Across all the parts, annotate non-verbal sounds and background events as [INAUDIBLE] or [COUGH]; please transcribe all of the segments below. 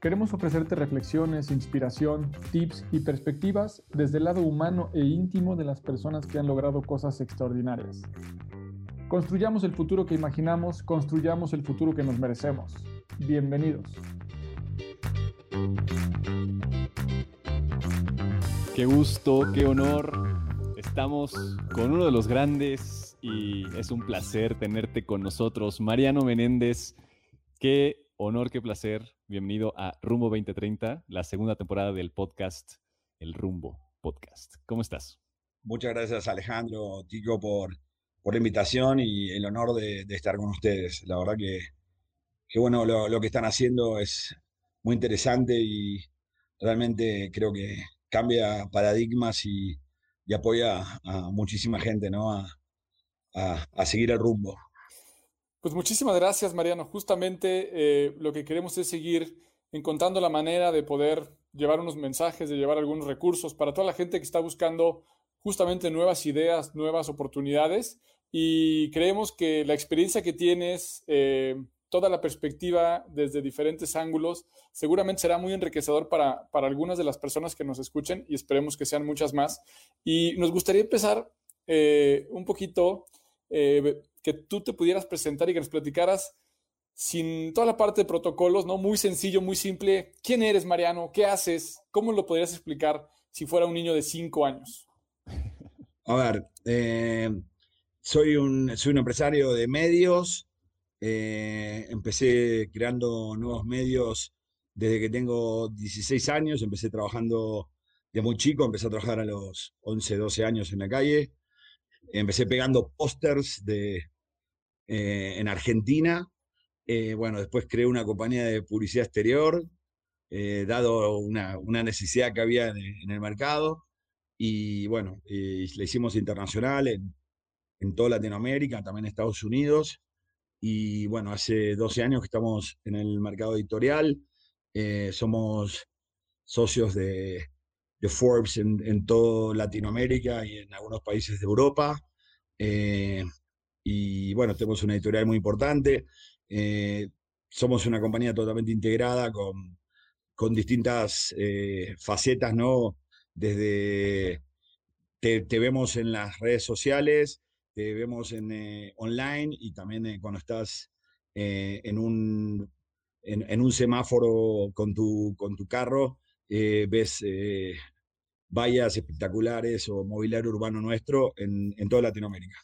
Queremos ofrecerte reflexiones, inspiración, tips y perspectivas desde el lado humano e íntimo de las personas que han logrado cosas extraordinarias. Construyamos el futuro que imaginamos, construyamos el futuro que nos merecemos. Bienvenidos. Qué gusto, qué honor. Estamos con uno de los grandes y es un placer tenerte con nosotros, Mariano Menéndez. Qué honor, qué placer. Bienvenido a Rumbo 2030, la segunda temporada del podcast El Rumbo Podcast. ¿Cómo estás? Muchas gracias, Alejandro, Tico, por, por la invitación y el honor de, estar con ustedes. La verdad que, que bueno, lo, que están haciendo es muy interesante y realmente creo que cambia paradigmas y, apoya a muchísima gente ¿no? a seguir el rumbo. Pues muchísimas gracias, Mariano. Justamente eh, lo que queremos es seguir encontrando la manera de poder llevar unos mensajes, de llevar algunos recursos para toda la gente que está buscando justamente nuevas ideas, nuevas oportunidades. Y creemos que la experiencia que tienes, eh, toda la perspectiva desde diferentes ángulos, seguramente será muy enriquecedor para, para, algunas de las personas que nos escuchen y esperemos que sean muchas más. Y nos gustaría empezar eh, un poquito que tú te pudieras presentar y que nos platicaras sin toda la parte de protocolos, ¿no? Muy sencillo, muy simple. ¿Quién eres, Mariano? ¿Qué haces? ¿Cómo lo podrías explicar si fuera un niño de cinco años? A ver, eh, soy, un, soy un empresario de medios. Eh, empecé creando nuevos medios desde que tengo 16 años. Empecé trabajando de muy chico, empecé a trabajar a los 11, 12 años en la calle. Empecé pegando pósters de, eh, en Argentina. Eh, bueno, después creé una compañía de publicidad exterior, eh, dado una, necesidad que había en, el mercado. Y bueno, la hicimos internacional en, en toda Latinoamérica, también en Estados Unidos. Y bueno, hace 12 años que estamos en el mercado editorial. somos socios de, de Forbes en, en toda Latinoamérica y en algunos países de Europa. Eh, y bueno, tenemos una editorial muy importante. Eh, somos una compañía totalmente integrada con, con distintas eh, facetas, ¿no? Desde te, vemos en las redes sociales, te vemos en online y también cuando estás en, un, en, un semáforo con tu, con tu carro, ves vallas espectaculares o mobiliario urbano nuestro en, en toda Latinoamérica.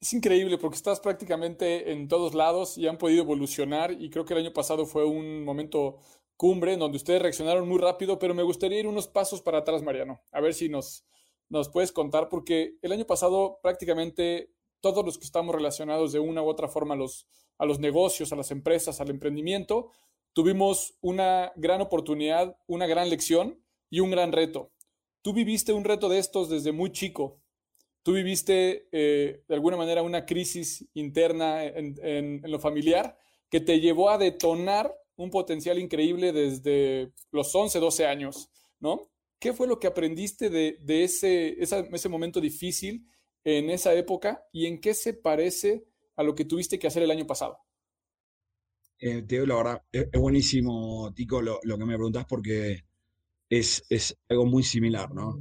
Es increíble porque estás prácticamente en todos lados y han podido evolucionar y creo que el año pasado fue un momento cumbre en donde ustedes reaccionaron muy rápido, pero me gustaría ir unos pasos para atrás, Mariano, a ver si nos, nos puedes contar, porque el año pasado prácticamente todos los que estamos relacionados de una u otra forma a los, a los negocios, a las empresas, al emprendimiento, tuvimos una gran oportunidad, una gran lección y un gran reto. Tú viviste un reto de estos desde muy chico. Tú viviste eh, de alguna manera una crisis interna en, lo familiar que te llevó a detonar un potencial increíble desde los 11, 12 años, ¿no? ¿Qué fue lo que aprendiste de, ese, ese momento difícil en esa época y en qué se parece a lo que tuviste que hacer el año pasado? Eh, te digo la verdad, es, buenísimo, Tico, lo, que me preguntas porque es, es algo muy similar, ¿no?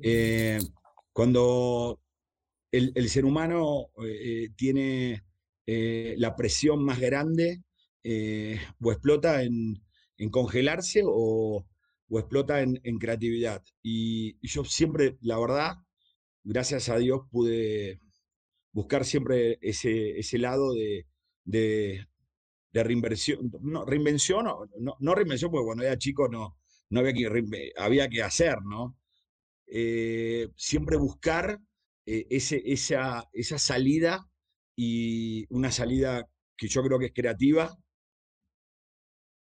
Eh, cuando el, ser humano eh, tiene eh, la presión más grande o explota en, congelarse o, o explota en, creatividad. Y, yo siempre, la verdad, gracias a Dios, pude buscar siempre ese, ese lado de, de, reinversión, no, reinvención, no, no, reinvención, porque cuando era chico no, no había que, había que hacer, ¿no? Eh, siempre buscar eh, ese, esa, esa salida y una salida que yo creo que es creativa,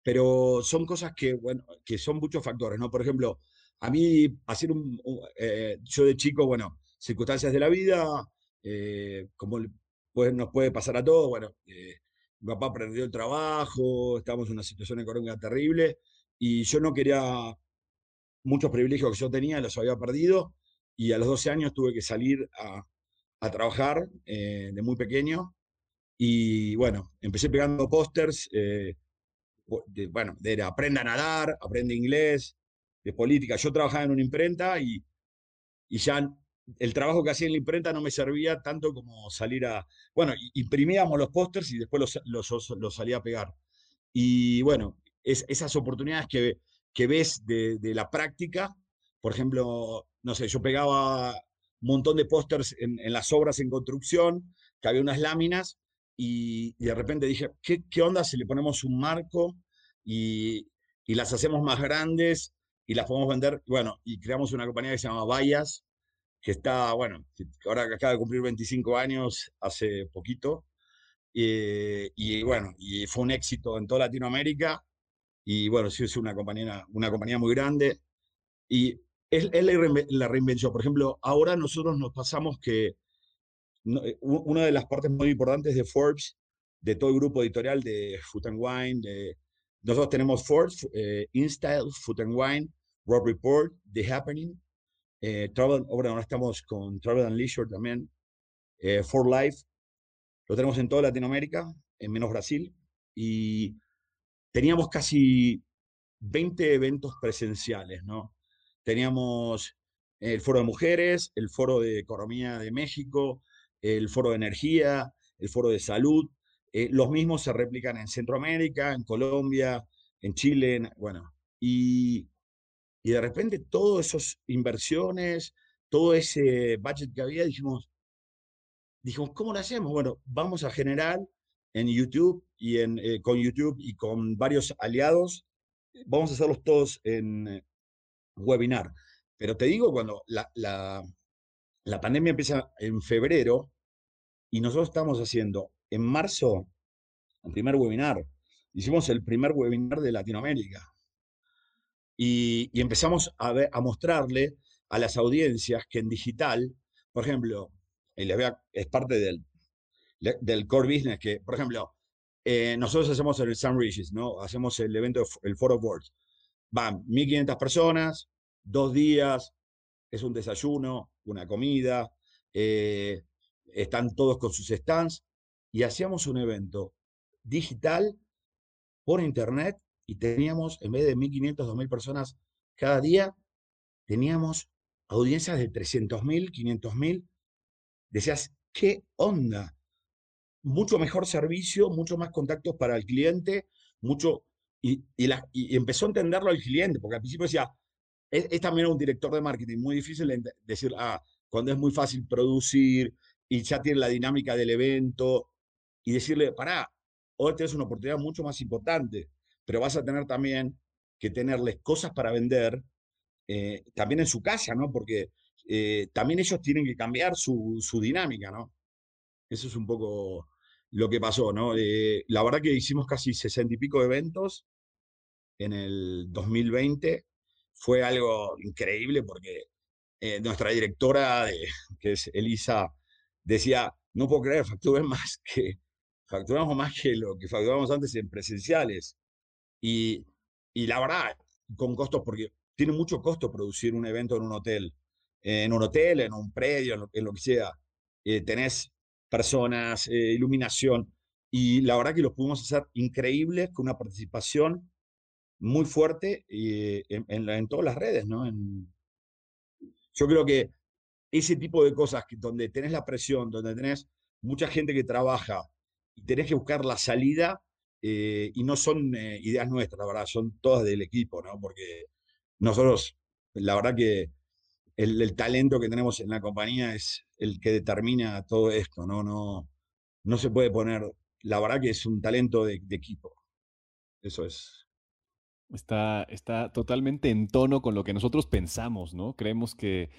pero son cosas que, bueno, que son muchos factores, ¿no? Por ejemplo, a mí hacer un, eh, yo de chico, bueno, circunstancias de la vida, como pues, nos puede pasar a todos, bueno, mi papá perdió el trabajo, estábamos en una situación económica terrible y yo no quería muchos privilegios que yo tenía, los había perdido y a los 12 años tuve que salir a, trabajar eh, de muy pequeño y bueno, empecé pegando pósters, eh, bueno, de aprenda a nadar, aprende inglés, de política. Yo trabajaba en una imprenta y, y ya el trabajo que hacía en la imprenta no me servía tanto como salir a... Bueno, imprimíamos los pósters y después los, los, los, salía a pegar. Y bueno, es, esas oportunidades que, que ves de, de, la práctica, por ejemplo, no sé, yo pegaba un montón de pósters en, en, las obras en construcción, que había unas láminas, y, de repente dije, ¿qué, ¿qué, onda si le ponemos un marco y, y las hacemos más grandes y las podemos vender? Bueno, y creamos una compañía que se llama Vallas, que está, bueno, ahora acaba de cumplir 25 años hace poquito, eh, y bueno, y fue un éxito en toda Latinoamérica, y bueno, sí es una compañía, una compañía muy grande, y es, la reinvención. Por ejemplo, ahora nosotros nos pasamos que eh, una de las partes muy importantes de Forbes, de todo el grupo editorial de Food and Wine, nosotros tenemos Forbes, eh, InStyle, Food and Wine, Rob Report, The Happening, eh, Travel, ahora estamos con Travel and Leisure también, eh, For Life, lo tenemos en toda Latinoamérica, en menos Brasil, y teníamos casi 20 eventos presenciales, ¿no? Teníamos el Foro de Mujeres, el Foro de Economía de México, el Foro de Energía, el Foro de Salud. Eh, los mismos se replican en Centroamérica, en Colombia, en Chile, bueno. Y y de repente todas esas inversiones, todo ese budget que había, dijimos, dijimos, ¿cómo lo hacemos? Bueno, vamos a generar en YouTube y en, eh, con YouTube y con varios aliados, vamos a hacerlos todos en webinar. Pero te digo, cuando la, la, la pandemia empieza en febrero y nosotros estamos haciendo en marzo el primer webinar, hicimos el primer webinar de Latinoamérica y, empezamos a, a mostrarle a las audiencias que en digital, por ejemplo, y les es parte del, del core business, que, por ejemplo, eh, nosotros hacemos el Sun Regis, ¿no? Hacemos el evento, el Foro Words. Van 1.500 personas, dos días, es un desayuno, una comida, eh, están todos con sus stands, y hacíamos un evento digital por internet y teníamos, en vez de 1.500, 2.000 personas cada día, teníamos audiencias de 300.000, 500.000. Decías, ¿qué onda? Mucho mejor servicio, mucho más contactos para el cliente, mucho... Y, empezó a entenderlo el cliente, porque al principio decía, es, también un director de marketing muy difícil decir, ah, cuando es muy fácil producir y ya tiene la dinámica del evento, y decirle, pará, hoy tienes una oportunidad mucho más importante pero vas a tener también que tenerles cosas para vender eh, también en su casa, ¿no? Porque eh, también ellos tienen que cambiar su, su, dinámica, ¿no? Eso es un poco lo que pasó, ¿no? Eh, la verdad que hicimos casi sesenta y pico eventos en el 2020. Fue algo increíble porque nuestra directora, que es Elisa, decía, no puedo creer, facturen más que, facturamos más que lo que facturábamos antes en presenciales. Y, y la verdad, con costos, porque tiene mucho costo producir un evento en un hotel. En un hotel, en un predio, en lo, que sea. Eh, tenés personas, eh, iluminación. Y la verdad que los pudimos hacer increíbles con una participación muy fuerte eh, en, todas las redes, ¿no? Yo creo que ese tipo de cosas donde tenés la presión, donde tenés mucha gente que trabaja y tenés que buscar la salida, eh, y no son eh, ideas nuestras, la verdad, son todas del equipo, ¿no? Porque nosotros, la verdad que el, talento que tenemos en la compañía es el que determina todo esto, ¿no? No, no se puede poner, la verdad que es un talento de, equipo. Eso es. Está, está totalmente en tono con lo que nosotros pensamos, ¿no? Creemos que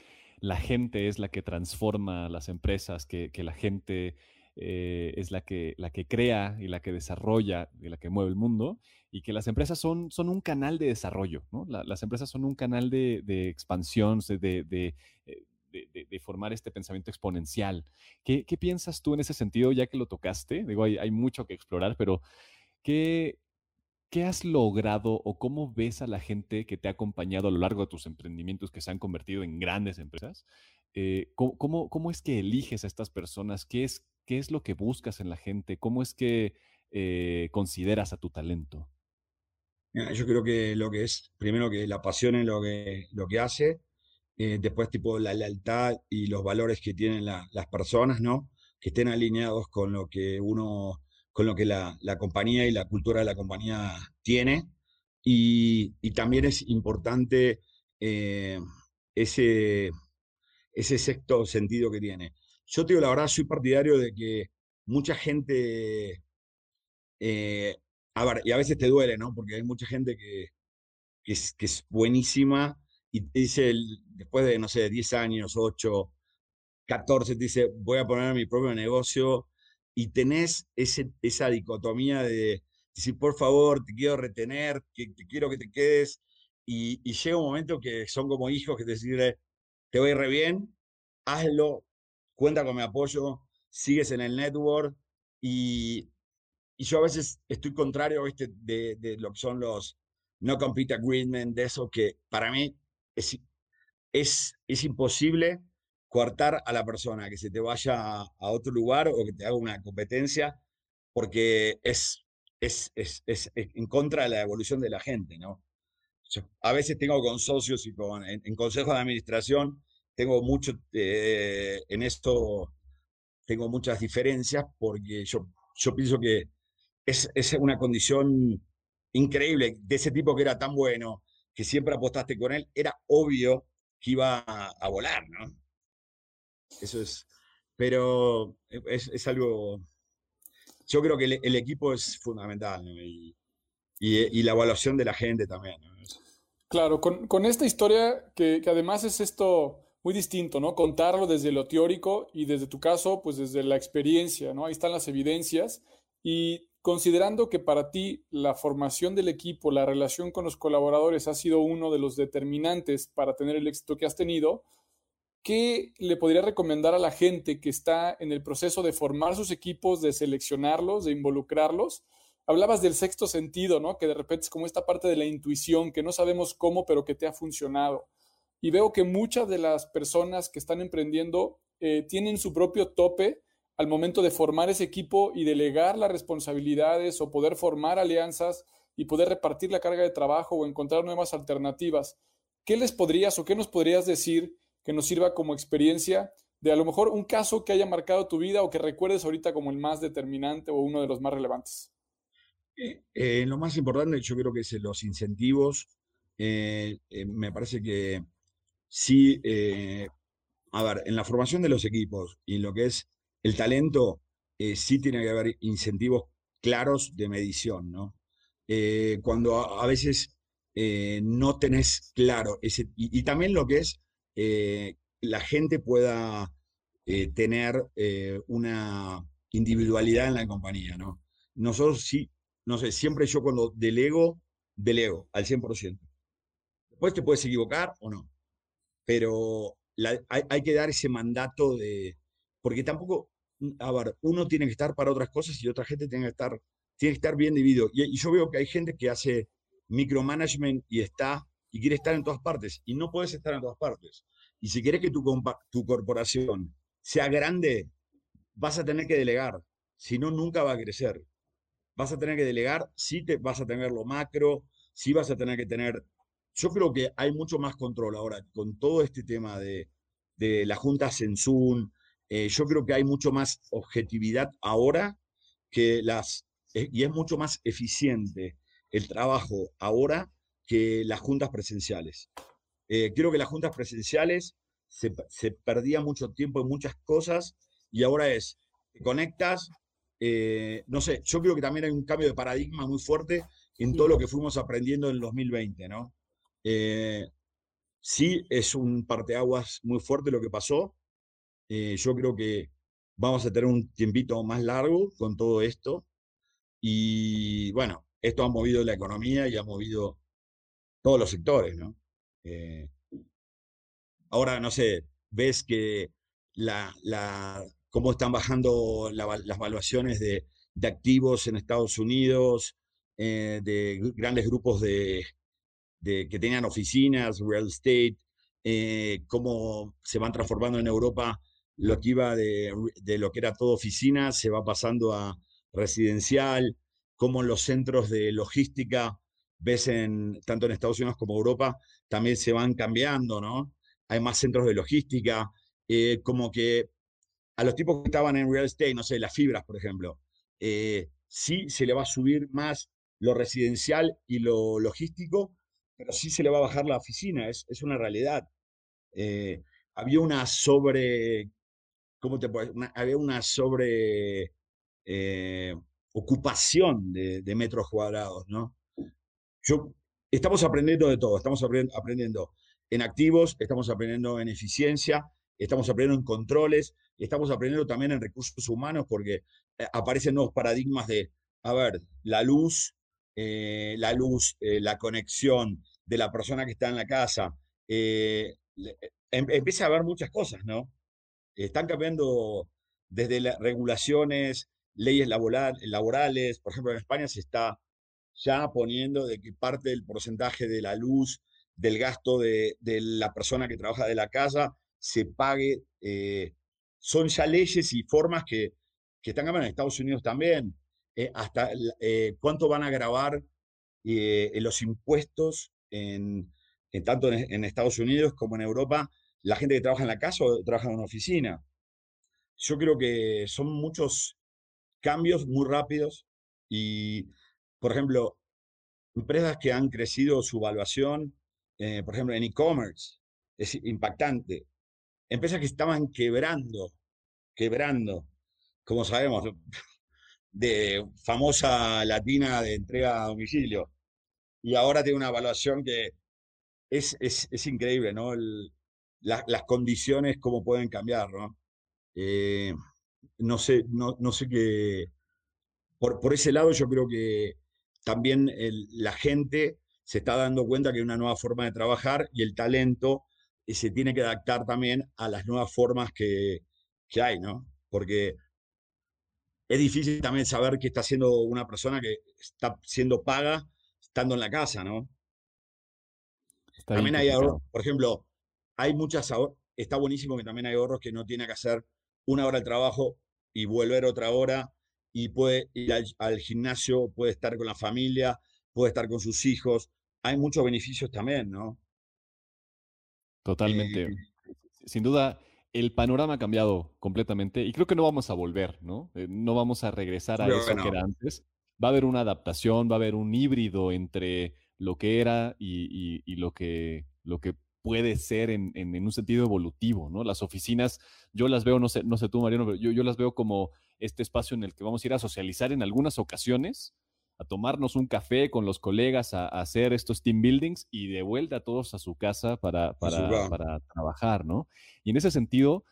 la gente es la que transforma las empresas, que, que la gente eh, es la que, la que crea y la que desarrolla y la que mueve el mundo, y que las empresas son, son un canal de desarrollo, ¿no? las empresas son un canal de, de expansión, eh, de, de, formar este pensamiento exponencial. ¿Qué, ¿Qué, piensas tú en ese sentido, ya que lo tocaste? Digo, hay, hay mucho que explorar, pero ¿qué, ¿Qué has logrado o cómo ves a la gente que te ha acompañado a lo largo de tus emprendimientos que se han convertido en grandes empresas? Eh, ¿cómo, es que eliges a estas personas? ¿Qué es, ¿Qué es lo que buscas en la gente? ¿Cómo es que eh, consideras a tu talento? yo creo que lo que es, primero que la pasión en lo que, lo que hace, eh, después tipo la lealtad y los valores que tienen las personas, ¿no? Que estén alineados con lo que uno, con lo que la, compañía y la cultura de la compañía tiene. Y, también es importante eh, ese, ese sexto sentido que tiene. Yo te digo, la verdad, soy partidario de que mucha gente, eh, a ver, y a veces te duele, ¿no? Porque hay mucha gente que, que es buenísima y te dice, después de, no sé, 10 años, 8, 14, te dice, voy a poner mi propio negocio y tenés ese, esa dicotomía de decir, por favor, te quiero retener, te quiero que te quedes. Y, llega un momento que son como hijos que te te voy re bien, hazlo, cuenta con mi apoyo, sigues en el network y, y yo a veces estoy contrario De, de, lo que son los no compete agreement, de eso que para mí es, es, es imposible coartar a la persona que se te vaya a, otro lugar o que te haga una competencia porque es, es, es, es en contra de la evolución de la gente, ¿no? a veces tengo con socios y con, en, en consejos de administración tengo mucho, eh, en esto tengo muchas diferencias porque yo, yo pienso que es, es una condición increíble de ese tipo que era tan bueno, que siempre apostaste con él, era obvio que iba a, volar, ¿no? Eso es, pero es, es, algo, yo creo que el, equipo es fundamental y, y, la evaluación de la gente también. Claro, con, con esta historia que, que además es esto muy distinto, ¿no? Contarlo desde lo teórico y desde tu caso, pues desde la experiencia, ¿no? Ahí están las evidencias y considerando que para ti la formación del equipo, la relación con los colaboradores ha sido uno de los determinantes para tener el éxito que has tenido, ¿qué le podría recomendar a la gente que está en el proceso de formar sus equipos, de seleccionarlos, de involucrarlos? Hablabas del sexto sentido, ¿no? Que de repente es como esta parte de la intuición, que no sabemos cómo, pero que te ha funcionado y veo que muchas de las personas que están emprendiendo eh, tienen su propio tope al momento de formar ese equipo y delegar las responsabilidades o poder formar alianzas y poder repartir la carga de trabajo o encontrar nuevas alternativas. ¿Qué les podrías o qué nos podrías decir que nos sirva como experiencia de a lo mejor un caso que haya marcado tu vida o que recuerdes ahorita como el más determinante o uno de los más relevantes? Eh, eh, lo más importante yo creo que es los incentivos. me parece que sí, eh, a ver, en la formación de los equipos y en lo que es el talento, eh, sí tiene que haber incentivos claros de medición, ¿no? Eh, cuando a, veces no tenés claro ese, y, también lo que es la gente pueda tener una individualidad en la compañía, ¿no? Nosotros sí, no sé, siempre yo cuando delego, delego al 100%. Después te puedes equivocar o no pero hay, que dar ese mandato de, porque tampoco, mm, a ver, uno tiene que estar para otras cosas y otra gente tiene que estar, tiene que estar bien dividido. Y, yo veo que hay gente que hace micromanagement y está, y quiere estar en todas partes, y no puedes estar en todas partes. Y si quieres que tu, tu corporación sea grande, vas a tener que delegar, si no, nunca va a crecer. Vas a tener que delegar, sí te vas a tener lo macro, sí vas a tener que tener yo creo que hay mucho más control ahora con todo este tema de, de la Junta Sensún. Eh, yo creo que hay mucho más objetividad ahora que las, eh, y es mucho más eficiente el trabajo ahora que las juntas presenciales. Eh, creo que las juntas presenciales se, perdía mucho tiempo en muchas cosas y ahora es, te conectas, eh, no sé, yo creo que también hay un cambio de paradigma muy fuerte en todo lo que fuimos aprendiendo en el 2020, ¿no? Eh, sí, es un parteaguas muy fuerte lo que pasó. yo creo que vamos a tener un tiempito más largo con todo esto. Y bueno, esto ha movido la economía y ha movido todos los sectores, ¿no? Eh, ahora, no sé, ves que la, la, cómo están bajando las valuaciones de, activos en Estados Unidos, eh, de grandes grupos de, que tenían oficinas, real estate, eh, cómo se van transformando en Europa lo que iba de, de, lo que era todo oficina, se va pasando a residencial, cómo los centros de logística ves en, tanto en Estados Unidos como Europa, también se van cambiando, ¿no? Hay más centros de logística, eh, como que a los tipos que estaban en real estate, no sé, las fibras, por ejemplo, eh, sí se le va a subir más lo residencial y lo logístico, pero sí se le va a bajar la oficina, es, es una realidad. Eh, había una sobre, ¿cómo te puedo Había una sobre ocupación de, de metros cuadrados, ¿no? Estamos aprendiendo de todo, estamos aprendiendo en activos, estamos aprendiendo en eficiencia, estamos aprendiendo en controles, estamos aprendiendo también en recursos humanos porque eh, aparecen nuevos paradigmas de, a ver, la luz, eh, la luz, eh, la conexión de la persona que está en la casa. Em, empieza a haber muchas cosas, ¿no? Están cambiando desde las regulaciones, leyes laborales, por ejemplo, en España se está ya poniendo de que parte del porcentaje de la luz, del gasto de, la persona que trabaja de la casa, se pague. Eh, son ya leyes y formas que, que están en Estados Unidos también. Eh, hasta eh, cuánto van a grabar los impuestos en, tanto en, Estados Unidos como en Europa, la gente que trabaja en la casa o trabaja en una oficina. Yo creo que son muchos cambios muy rápidos y por ejemplo, empresas que han crecido su evaluación, eh, por ejemplo, en e-commerce, es impactante. Empresas que estaban quebrando, quebrando, como sabemos, [LAUGHS] de famosa latina de entrega a domicilio. Y ahora tiene una evaluación que es, es, increíble, ¿no? las condiciones, cómo pueden cambiar, ¿no? Eh, no sé, no, no sé qué. Por, por ese lado, yo creo que también la gente se está dando cuenta que hay una nueva forma de trabajar y el talento eh, se tiene que adaptar también a las nuevas formas que, hay, ¿no? Porque es difícil también saber qué está haciendo una persona que está siendo paga estando en la casa, ¿no? también hay ahorros, por ejemplo, hay muchas ahorros, está buenísimo que también hay ahorros que no tiene que hacer una hora de trabajo y volver otra hora y puede ir al, gimnasio, puede estar con la familia, puede estar con sus hijos. Hay muchos beneficios también, ¿no? Totalmente. Eh, Sin duda, el panorama ha cambiado completamente y creo que no vamos a volver, ¿no? Eh, no vamos a regresar a eso que era antes. Va a haber una adaptación, va a haber un híbrido entre lo que era y, y lo, que, lo que puede ser en, en, un sentido evolutivo, ¿no? Las oficinas, yo las veo, no sé, no sé tú, Mariano, pero yo, yo las veo como este espacio en el que vamos a ir a socializar en algunas ocasiones, a tomarnos un café con los colegas, a, hacer estos team buildings y de vuelta a todos a su casa para, para, para trabajar, ¿no? Y en ese sentido,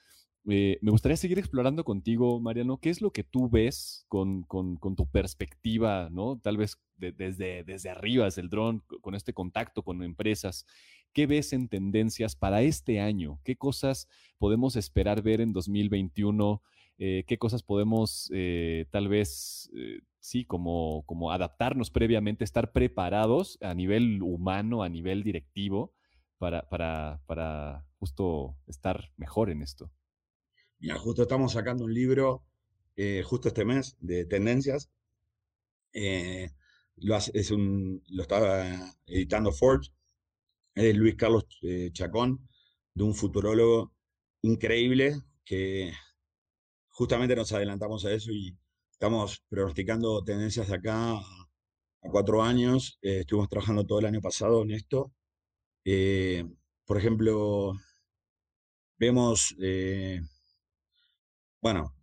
eh, me gustaría seguir explorando contigo, Mariano, qué es lo que tú ves con, con, con tu perspectiva, ¿no? Tal vez desde, desde arriba, desde el dron, con este contacto con empresas. ¿Qué ves en tendencias para este año? ¿Qué cosas podemos esperar ver en 2021? Eh, ¿Qué cosas podemos eh, tal vez, eh, sí, como, como adaptarnos previamente, estar preparados a nivel humano, a nivel directivo, para, para, para justo estar mejor en esto? Mira, justo estamos sacando un libro justo este mes de tendencias. lo, es un, lo estaba editando Forbes es Luis Carlos eh, Chacón, de un futurólogo increíble que justamente nos adelantamos a eso y estamos pronosticando tendencias de acá cuatro años. estuvimos trabajando todo el año pasado en esto. por ejemplo, vemos, bueno,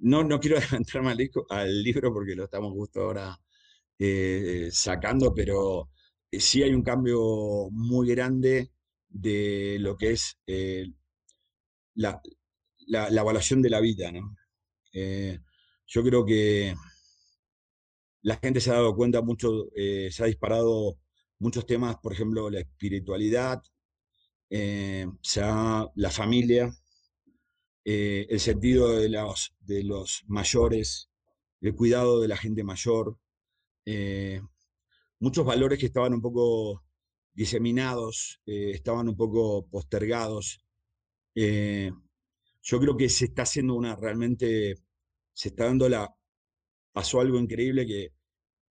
no, no quiero [LAUGHS] adelantarme al, al libro porque lo estamos justo ahora sacando, pero sí hay un cambio muy grande de lo que es la, la, evaluación de la vida. Eh, yo creo que la gente se ha dado cuenta mucho, eh, se ha disparado muchos temas, por ejemplo, la espiritualidad, eh, la familia, el sentido de los mayores, el cuidado de la gente mayor, muchos valores que estaban un poco diseminados, estaban un poco postergados yo creo que se está haciendo una realmente, se está dando la, pasó algo increíble que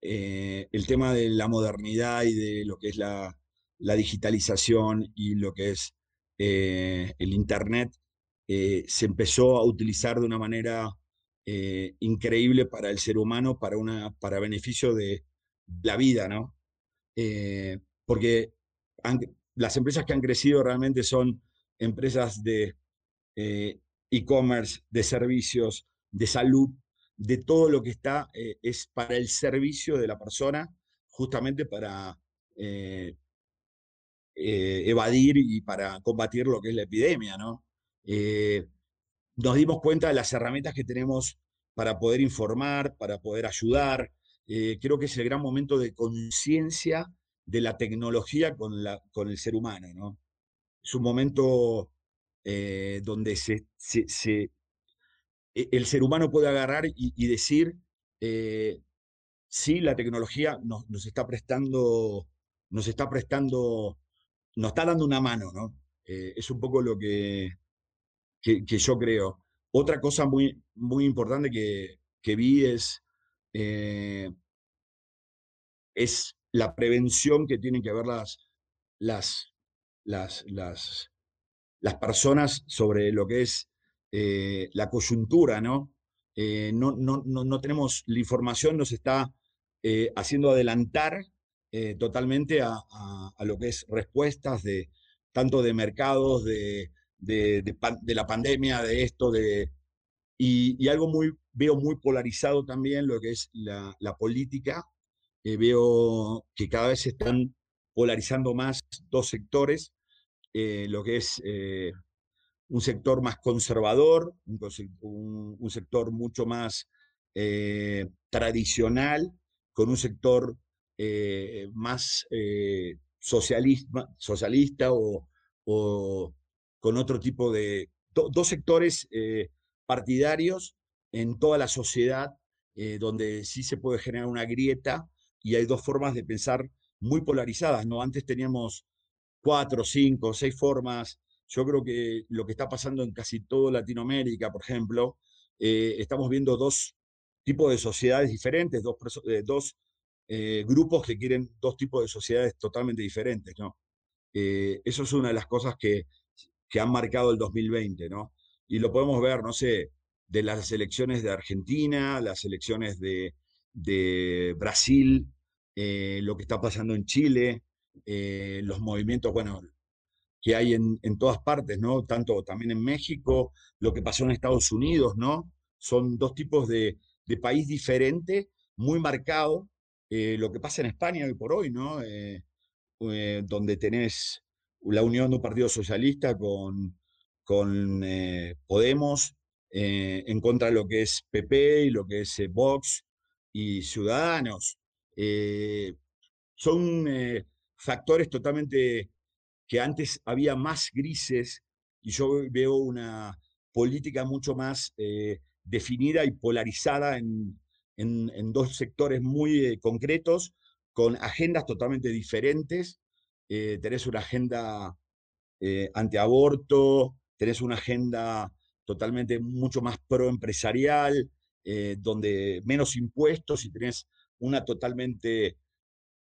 eh, el tema de la modernidad y de lo que es la, digitalización y lo que es eh, el Internet eh, se empezó a utilizar de una manera increíble para el ser humano, para, una, para beneficio de la vida, ¿no? porque las empresas que han crecido realmente son empresas de e-commerce, de servicios, de salud, de todo lo que está, eh, es para el servicio de la persona, justamente para eh, evadir y para combatir lo que es la epidemia, ¿no? nos dimos cuenta de las herramientas que tenemos para poder informar, para poder ayudar. creo que es el gran momento de conciencia de la tecnología con, la, con el ser humano, ¿no? Es un momento eh, donde e, el ser humano puede agarrar y, decir, eh, sí, la tecnología nos, está prestando, nos está prestando, nos está dando una mano, ¿no? Eh, es un poco lo que, que, yo creo. Otra cosa muy, muy importante que, que vi es, es la prevención que tienen que haber las, las, las, las personas sobre lo que es eh, la coyuntura, ¿no? Eh, no, no, no, tenemos, la información nos está eh, haciendo adelantar totalmente a, lo que es respuestas de tanto de mercados, de, de, la pandemia, de esto, de, y, algo muy, veo muy polarizado también lo que es la, política. veo que cada vez se están polarizando más dos sectores eh, lo que es eh, un sector más conservador, un, sector mucho más eh, tradicional, con un sector más socialista, socialista o, con otro tipo de... dos sectores partidarios en toda la sociedad, donde sí se puede generar una grieta y hay dos formas de pensar muy polarizadas. ¿no? Antes teníamos cuatro, cinco, seis formas. Yo creo que lo que está pasando en casi toda Latinoamérica, por ejemplo, eh, estamos viendo dos tipos de sociedades diferentes, dos, eh, dos eh, grupos que quieren dos tipos de sociedades totalmente diferentes, ¿no? eso es una de las cosas que, que han marcado el 2020, ¿no? Y lo podemos ver, no sé, de las elecciones de Argentina, las elecciones de, de Brasil, lo que está pasando en Chile, eh, los movimientos, bueno, que hay en, todas partes, ¿no? Tanto también en México, lo que pasó en Estados Unidos, ¿no? Son dos tipos de, país diferente, muy marcado. Eh, lo que pasa en España hoy por hoy, ¿no? Eh, donde tenés la unión de un partido socialista con, con Podemos en contra de lo que es PP y lo que es Vox y Ciudadanos. son factores totalmente que antes había más grises y yo veo una política mucho más eh, definida y polarizada en, en, dos sectores muy eh, concretos, con agendas totalmente diferentes. Eh, tenés una agenda antiaborto, tenés una agenda totalmente mucho más proempresarial, donde menos impuestos y tenés una totalmente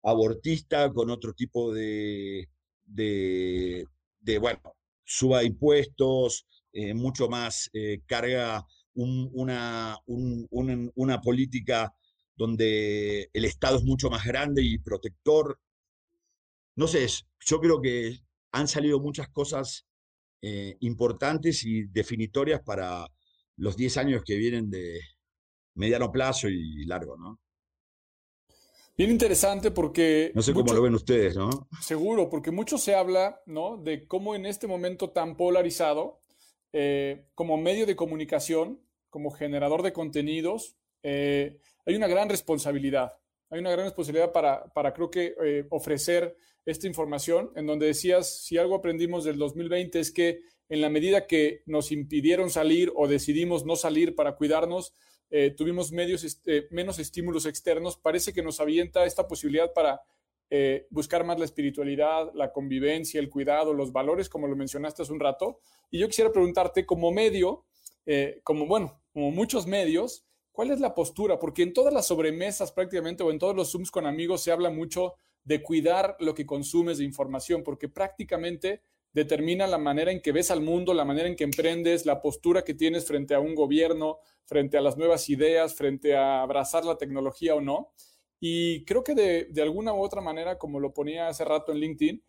abortista, con otro tipo de, de, bueno, suba de impuestos, eh, mucho más eh, carga una, una política donde el Estado es mucho más grande y protector. No sé, yo creo que han salido muchas cosas eh, importantes y definitorias para los 10 años que vienen de mediano plazo y largo, ¿no? Bien interesante porque... No sé cómo lo ven ustedes, ¿no? Seguro, porque mucho se habla, ¿no? De cómo en este momento tan polarizado, eh, como medio de comunicación, como generador de contenidos, eh, hay una gran responsabilidad. Hay una gran responsabilidad para, para creo que, eh, ofrecer esta información, en donde decías, si algo aprendimos del 2020 es que en la medida que nos impidieron salir o decidimos no salir para cuidarnos, eh, tuvimos medios, este, menos estímulos externos, parece que nos avienta esta posibilidad para eh, buscar más la espiritualidad, la convivencia, el cuidado, los valores, como lo mencionaste hace un rato. Y yo quisiera preguntarte, como medio, eh, como bueno, como muchos medios, ¿cuál es la postura? Porque en todas las sobremesas prácticamente o en todos los Zooms con amigos se habla mucho de cuidar lo que consumes de información, porque prácticamente determina la manera en que ves al mundo, la manera en que emprendes, la postura que tienes frente a un gobierno, frente a las nuevas ideas, frente a abrazar la tecnología o no. Y creo que de, alguna u otra manera, como lo ponía hace rato en LinkedIn,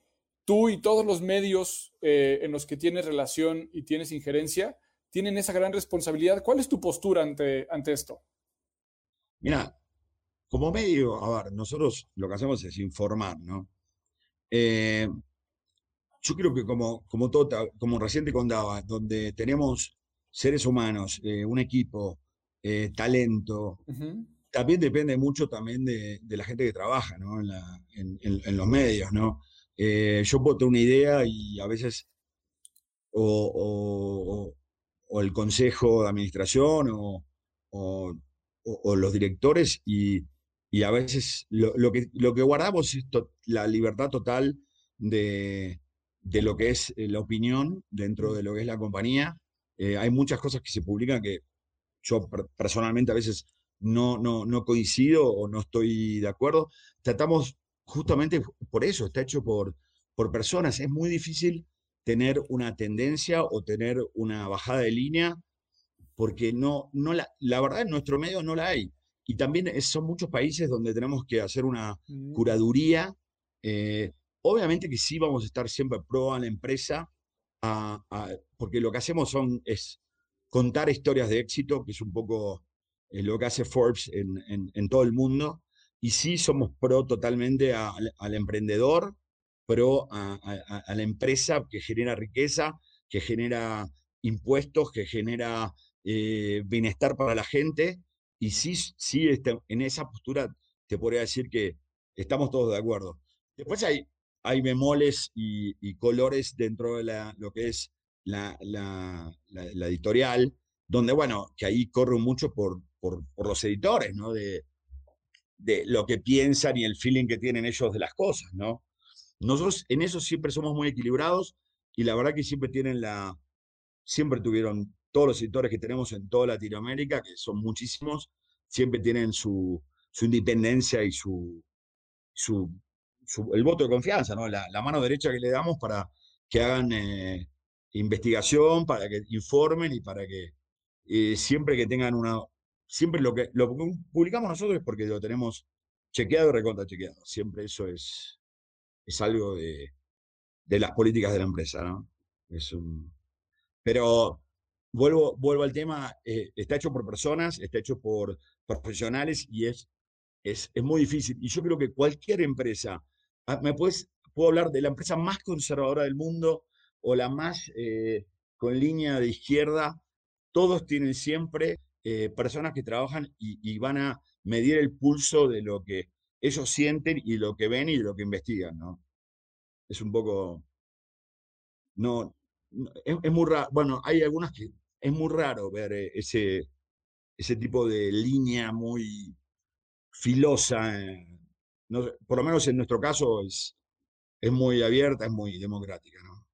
tú y todos los medios eh, en los que tienes relación y tienes injerencia tienen esa gran responsabilidad. ¿Cuál es tu postura ante, ante esto? Mira, como medio, a ver, nosotros lo que hacemos es informar, ¿no? Eh, yo creo que como, como, como recién te contaba, donde tenemos seres humanos, eh, un equipo, eh, talento, también depende mucho también de, la gente que trabaja ¿no? en, los medios. ¿no? Eh, yo puedo tener una idea y a veces o, el consejo de administración o, los directores y, a veces lo, que, lo que guardamos es la libertad total de, de lo que es eh, la opinión dentro de lo que es la compañía. Eh, hay muchas cosas que se publican que yo personalmente a veces no, no, no coincido o no estoy de acuerdo. Tratamos justamente por eso, está hecho por, por personas. Es muy difícil tener una tendencia o tener una bajada de línea porque no, no la, la verdad en nuestro medio no la hay. Y también son muchos países donde tenemos que hacer una curaduría eh, Obviamente que sí vamos a estar siempre pro a la empresa, porque lo que hacemos son, es contar historias de éxito, que es un poco eh, lo que hace Forbes en, todo el mundo. Y sí somos pro totalmente al emprendedor, pro a, la empresa que genera riqueza, que genera impuestos, que genera eh, bienestar para la gente. Y sí, sí este, en esa postura te podría decir que estamos todos de acuerdo. Después hay hay bemoles y, colores dentro de lo que es la, editorial, donde, bueno, que ahí corre mucho por, los editores, ¿no? De, de, lo que piensan y el feeling que tienen ellos de las cosas, ¿no? Nosotros en eso siempre somos muy equilibrados y la verdad que siempre tienen la, siempre tuvieron todos los editores que tenemos en toda Latinoamérica, que son muchísimos, siempre tienen su, su independencia y su, su el voto de confianza, ¿no? La, mano derecha que le damos para que hagan eh, investigación, para que informen y para que eh, siempre que tengan una. Siempre lo que, publicamos nosotros es porque lo tenemos chequeado y recontra chequeado. Siempre eso es, es algo de, de las políticas de la empresa, ¿no? Es un, pero vuelvo, vuelvo al tema, eh, está hecho por personas, está hecho por profesionales y es, es, es, muy difícil. Y yo creo que cualquier empresa ¿Me puedes, puedo hablar de la empresa más conservadora del mundo o la más eh, con línea de izquierda? Todos tienen siempre eh, personas que trabajan y, van a medir el pulso de lo que ellos sienten y lo que ven y lo que investigan, ¿no? Es un poco... No, es, muy raro. Bueno, hay algunas que es muy raro ver eh, ese, ese tipo de línea muy filosa por lo menos en nuestro caso, es, es muy abierta, es muy democrática. ¿no?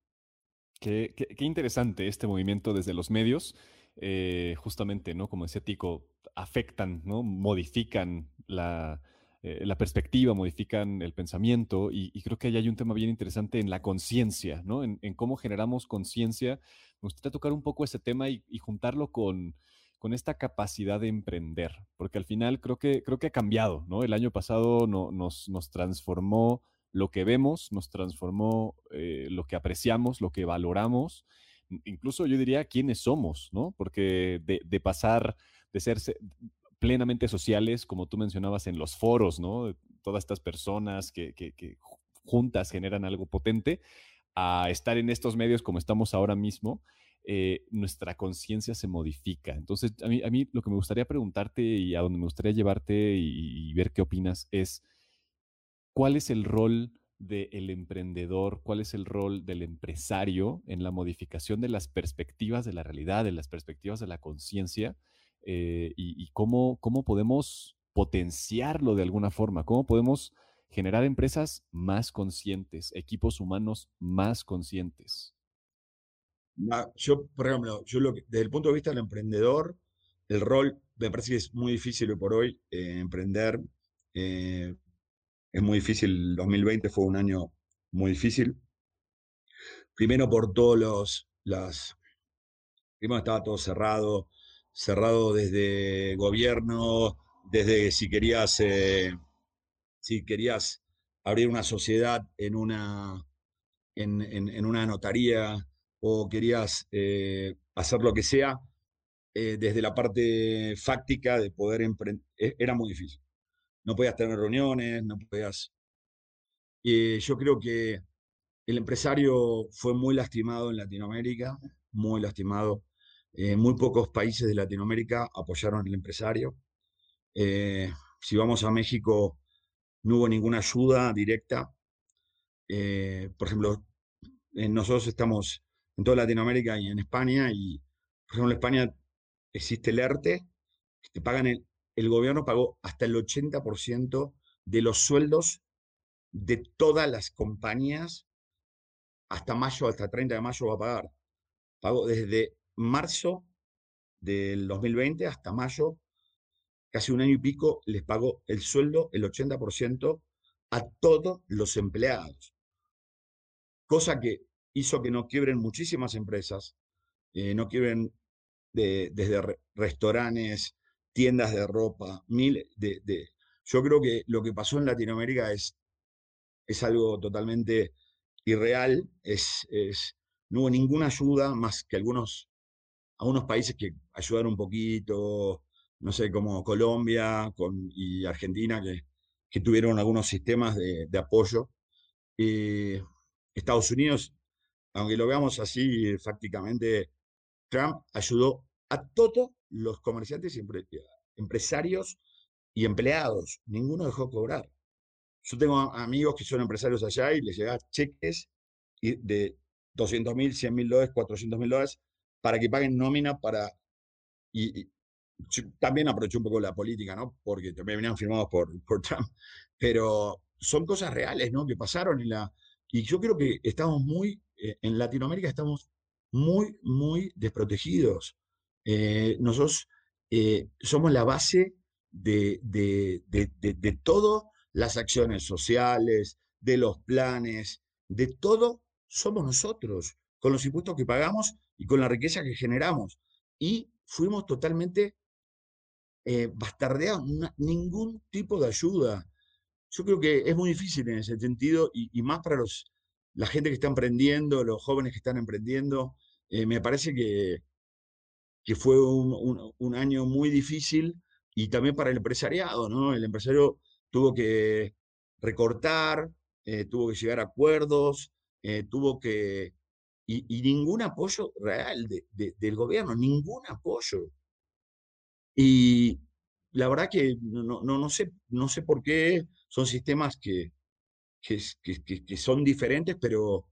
Qué, interesante este movimiento desde los medios. Eh, justamente, ¿no? Como decía Tico, afectan, ¿no? Modifican la, eh, la perspectiva, modifican el pensamiento y, creo que ahí hay un tema bien interesante en la conciencia, ¿no? En, cómo generamos conciencia. Me gustaría tocar un poco ese tema y, juntarlo con, con esta capacidad de emprender, porque al final creo que, creo que ha cambiado, ¿no? El año pasado nos, nos transformó lo que vemos, nos transformó eh, lo que apreciamos, lo que valoramos, incluso yo diría quiénes somos, ¿no? Porque de, pasar de ser plenamente sociales, como tú mencionabas en los foros, ¿no? Todas estas personas que juntas generan algo potente, a estar en estos medios como estamos ahora mismo, eh, nuestra conciencia se modifica. Entonces, a mí, a mí lo que me gustaría preguntarte y a donde me gustaría llevarte y, ver qué opinas es, ¿cuál es el rol del emprendedor, cuál es el rol del empresario en la modificación de las perspectivas de la realidad, de las perspectivas de la conciencia eh, y, cómo, cómo podemos potenciarlo de alguna forma, cómo podemos generar empresas más conscientes, equipos humanos más conscientes. Yo, por ejemplo, yo lo desde el punto de vista del emprendedor, el rol me parece que es muy difícil hoy por hoy eh, emprender. Eh, es muy difícil. 2020 fue un año muy difícil. Primero por todos los, las, primero estaba todo cerrado, cerrado desde gobierno, desde si querías, eh, si querías abrir una sociedad en una, en, en una notaría, o querías eh, hacer lo que sea, eh, desde la parte fáctica de poder emprender, era muy difícil. No podías tener reuniones, no podías... y yo creo que el empresario fue muy lastimado en Latinoamérica, muy lastimado. Eh, muy pocos países de Latinoamérica apoyaron al empresario. si vamos a México, no hubo ninguna ayuda directa. por ejemplo, nosotros estamos en toda Latinoamérica y en España. Y, por ejemplo, en España existe el ERTE, te pagan el, el gobierno pagó hasta el 80% de los sueldos de todas las compañías hasta mayo, hasta 30 de mayo va a pagar. Pagó desde marzo del 2020 hasta mayo, casi un año y pico, les pagó el sueldo, el 80%, a todos los empleados. Cosa que hizo que no quiebren muchísimas empresas, eh, no quiebren desde restaurantes, tiendas de ropa, mil de, Yo creo que lo que pasó en Latinoamérica es, es algo totalmente irreal, es, es, no hubo ninguna ayuda más que algunos, algunos países que ayudaron un poquito, no sé, como Colombia con, y Argentina, que, que tuvieron algunos sistemas de, de apoyo. Eh, Estados Unidos aunque lo veamos así, prácticamente Trump ayudó a todos los comerciantes y empresarios y empleados. Ninguno dejó cobrar. Yo tengo amigos que son empresarios allá y les llegan cheques de 200 mil, 100 mil dólares, 400 mil dólares para que paguen nómina para... Y, también aproveché un poco la política, ¿no? Porque también venían firmados por, Trump. Pero son cosas reales, ¿no? Que pasaron. Y yo creo que estamos muy eh, en Latinoamérica estamos muy, muy desprotegidos. Eh, nosotros eh, somos la base de, de, de, todas las acciones sociales, de los planes, de todo, somos nosotros, con los impuestos que pagamos y con la riqueza que generamos. Y fuimos totalmente bastardeados, ningún tipo de ayuda. Yo creo que es muy difícil en ese sentido y más para los la gente que está emprendiendo, los jóvenes que están emprendiendo. Eh, me parece que, que fue un, año muy difícil y también para el empresariado, ¿no? El empresario tuvo que recortar, eh, tuvo que llegar a acuerdos, eh, tuvo que... Y, ningún apoyo real del gobierno, ningún apoyo. Y la verdad que no, no, no, sé, no sé por qué son sistemas que, que, son diferentes, pero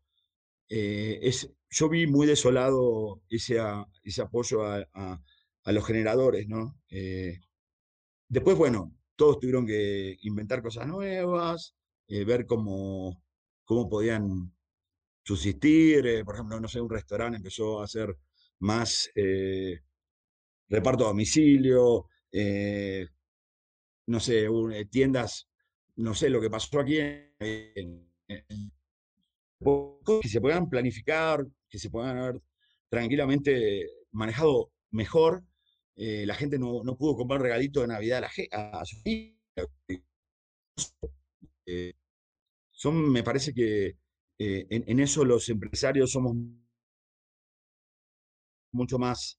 eh, es, yo vi muy desolado ese, ese apoyo a, los generadores, ¿no? Eh, después, bueno, todos tuvieron que inventar cosas nuevas, eh, ver cómo podían subsistir. por ejemplo, no sé, un restaurante empezó a hacer más reparto a domicilio, no sé, tiendas no sé, lo que pasó aquí en, que se puedan planificar, que se puedan haber tranquilamente manejado mejor. eh, la gente no, pudo comprar un regalito de Navidad a, su eh, son, me parece que en, eso los empresarios somos mucho más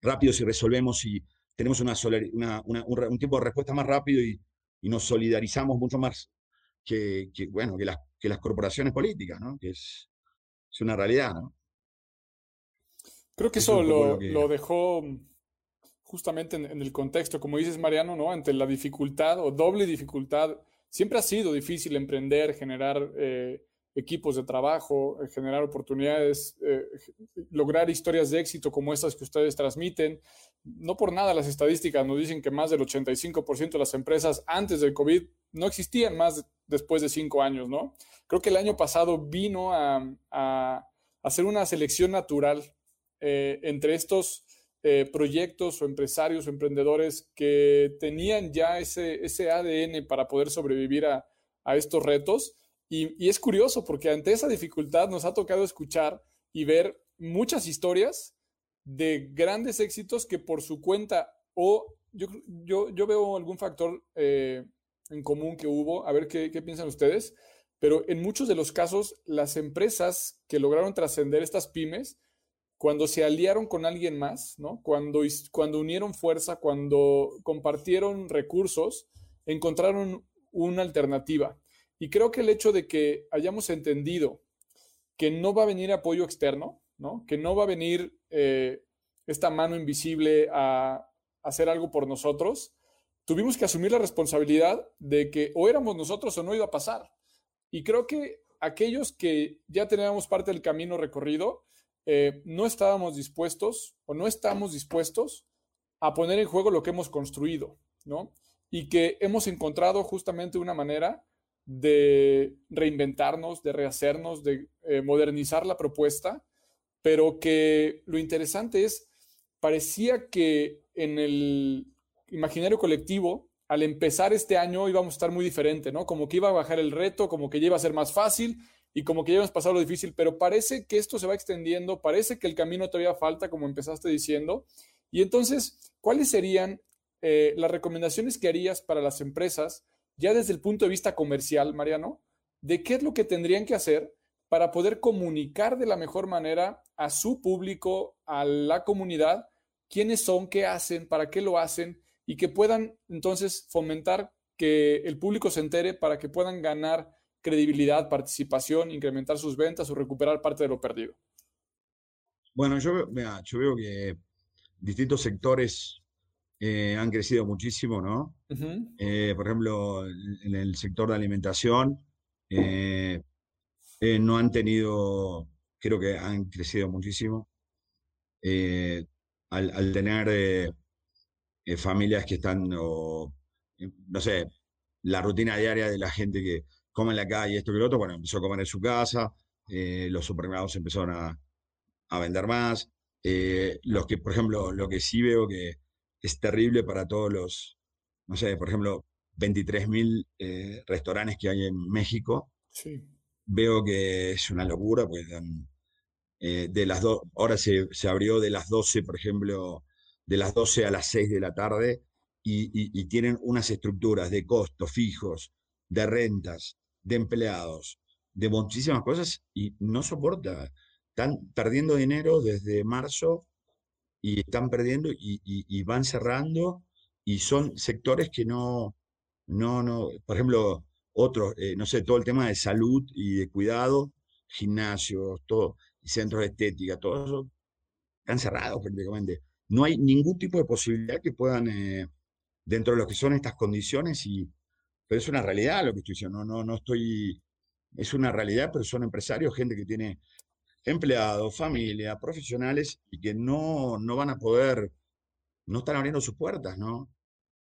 rápidos y resolvemos y tenemos una, un, tiempo de respuesta más rápido y, nos solidarizamos mucho más que, bueno, que las, que las corporaciones políticas, ¿no? que es, es una realidad. ¿no? Creo que eso, lo, lo, dejó justamente en, el contexto, como dices Mariano, ¿no? ante la dificultad o doble dificultad. Siempre ha sido difícil emprender, generar eh, equipos de trabajo, eh, generar oportunidades, eh, lograr historias de éxito como estas que ustedes transmiten. No por nada las estadísticas nos dicen que más del 85% de las empresas antes del COVID no existían más después de cinco años, ¿no? Creo que el año pasado vino a, hacer una selección natural eh, entre estos proyectos o empresarios o emprendedores que tenían ya ese, ese ADN para poder sobrevivir a, a estos retos y, es curioso porque ante esa dificultad nos ha tocado escuchar y ver muchas historias de grandes éxitos que por su cuenta o yo, yo, yo veo algún factor eh, en común que hubo, a ver qué, qué, piensan ustedes, pero en muchos de los casos las empresas que lograron trascender estas pymes, cuando se aliaron con alguien más, ¿no? cuando, cuando unieron fuerza, cuando compartieron recursos, encontraron una alternativa. Y creo que el hecho de que hayamos entendido que no va a venir apoyo externo, ¿no? que no va a venir eh, esta mano invisible a, hacer algo por nosotros, tuvimos que asumir la responsabilidad de que o éramos nosotros o no iba a pasar. Y creo que aquellos que ya teníamos parte del camino recorrido, eh, no estábamos dispuestos o no estamos dispuestos a poner en juego lo que hemos construido, ¿no? Y que hemos encontrado justamente una manera de reinventarnos, de rehacernos, de eh, modernizar la propuesta, pero que lo interesante es, parecía que en el imaginario colectivo, al empezar este año íbamos a estar muy diferente, ¿no? Como que iba a bajar el reto, como que ya iba a ser más fácil y como que ya hemos pasado lo difícil, pero parece que esto se va extendiendo, parece que el camino todavía falta, como empezaste diciendo. Y entonces, ¿cuáles serían eh, las recomendaciones que harías para las empresas ya desde el punto de vista comercial, Mariano, de qué es lo que tendrían que hacer para poder comunicar de la mejor manera a su público, a la comunidad, quiénes son, qué hacen, para qué lo hacen y que puedan entonces fomentar que el público se entere para que puedan ganar credibilidad, participación, incrementar sus ventas o recuperar parte de lo perdido. Bueno, yo, yo veo que distintos sectores eh, han crecido muchísimo, ¿no? Eh, por ejemplo, en el sector de alimentación, eh, no han tenido, creo que han crecido muchísimo. Al, tener familias que están, no sé, la rutina diaria de la gente que come en la calle, esto que lo otro, bueno, empezó a comer en su casa, los supermercados empezaron a, a vender más. los que, por ejemplo, lo que sí veo que es terrible para todos los, no sé, por ejemplo, 23.000 eh, restaurantes que hay en México. Sí. Veo que es una locura, pues eh, de las dos, ahora se, abrió de las 12, por ejemplo, de las 12 a las 6 de la tarde y, tienen unas estructuras de costos fijos, de rentas, de empleados, de muchísimas cosas y no soporta. Están perdiendo dinero desde marzo y están perdiendo y, van cerrando y son sectores que no, no, no, por ejemplo, otros, eh, no sé, todo el tema de salud y de cuidado, gimnasios, todo, centros de estética, todo eso, están cerrados prácticamente. No hay ningún tipo de posibilidad que puedan, eh, dentro de lo que son estas condiciones, y, pero es una realidad lo que estoy diciendo, no, no, no estoy, es una realidad, pero son empresarios, gente que tiene empleados, familia, profesionales y que no, no van a poder, no están abriendo sus puertas, ¿no?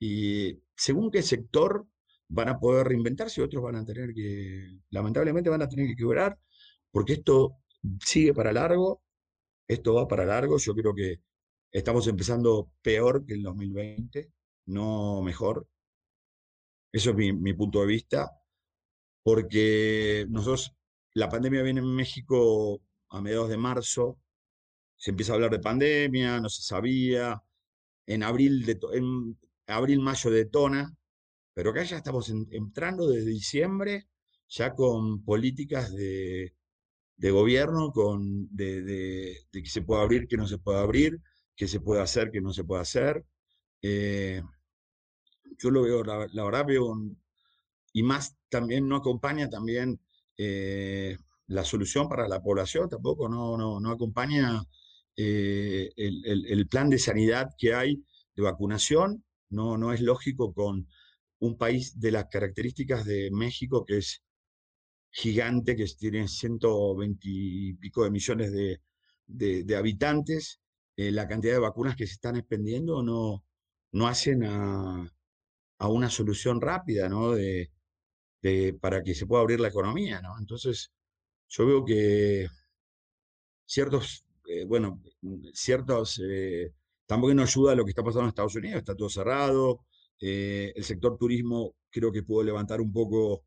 Y según qué sector van a poder reinventarse, otros van a tener que, lamentablemente van a tener que quebrar, porque esto sigue para largo, esto va para largo, yo creo que estamos empezando peor que el 2020, no mejor. Eso es mi, mi punto de vista, porque nosotros, la pandemia viene en México a mediados de marzo se empieza a hablar de pandemia, no se sabía. En abril, de, en abril mayo detona, pero acá ya estamos entrando desde diciembre, ya con políticas de, de gobierno, con, de, de, que se pueda abrir, que no se pueda abrir, que se puede hacer, que no se puede hacer. Eh, yo lo veo, la, verdad veo, y más también no acompaña también eh, la solución para la población, tampoco no, no, no acompaña eh, el, el, plan de sanidad que hay de vacunación, no, no es lógico con un país de las características de México, que es gigante, que tiene 120 y pico de millones de, de, habitantes, eh, la cantidad de vacunas que se están expendiendo no, no hacen a, a una solución rápida, ¿no? De, de, para que se pueda abrir la economía, ¿no? Entonces, yo veo que ciertos, eh, bueno, ciertos, eh, tampoco no ayuda a lo que está pasando en Estados Unidos, está todo cerrado, eh, el sector turismo creo que pudo levantar un poco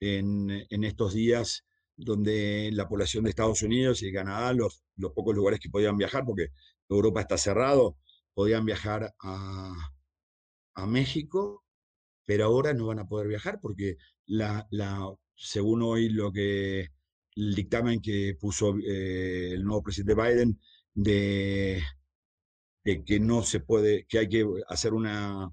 en, en, estos días donde la población de Estados Unidos y Canadá, los, los pocos lugares que podían viajar, porque Europa está cerrado, podían viajar a, a México, pero ahora no van a poder viajar porque la, la, según hoy lo que el dictamen que puso eh, el nuevo presidente Biden de, que no se puede, que hay que hacer una,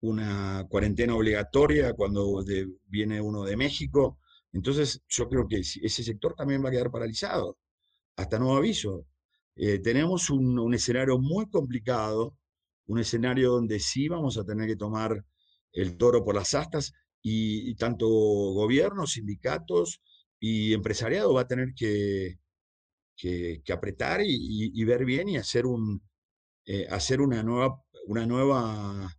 una cuarentena obligatoria cuando viene uno de México. Entonces, yo creo que ese sector también va a quedar paralizado, hasta nuevo aviso. Eh, tenemos un, escenario muy complicado, un escenario donde sí vamos a tener que tomar el toro por las astas y, tanto gobiernos, sindicatos y empresariado va a tener que, que, apretar y, ver bien y hacer, un, eh, hacer una nueva, una nueva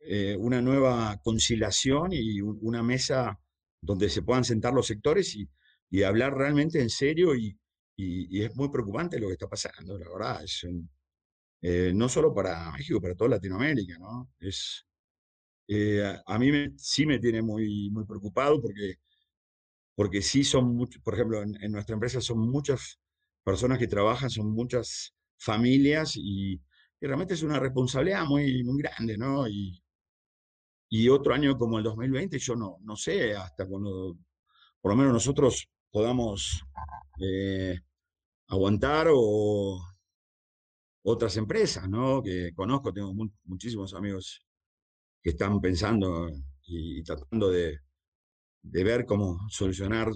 eh, una nueva conciliación y una mesa donde se puedan sentar los sectores y, hablar realmente en serio y, es muy preocupante lo que está pasando, la verdad. Es eh, no solo para México, para toda Latinoamérica, ¿no? Es, a mí sí me tiene muy, muy preocupado porque, porque sí son por ejemplo, en, nuestra empresa son muchas personas que trabajan, son muchas familias y, y realmente es una responsabilidad muy, muy grande, ¿no? Y, y otro año como el 2020, yo no, no sé hasta cuando, por lo menos nosotros podamos eh, aguantar o otras empresas, ¿no? Que conozco, tengo muchísimos amigos que están pensando y, tratando de, de, ver cómo solucionar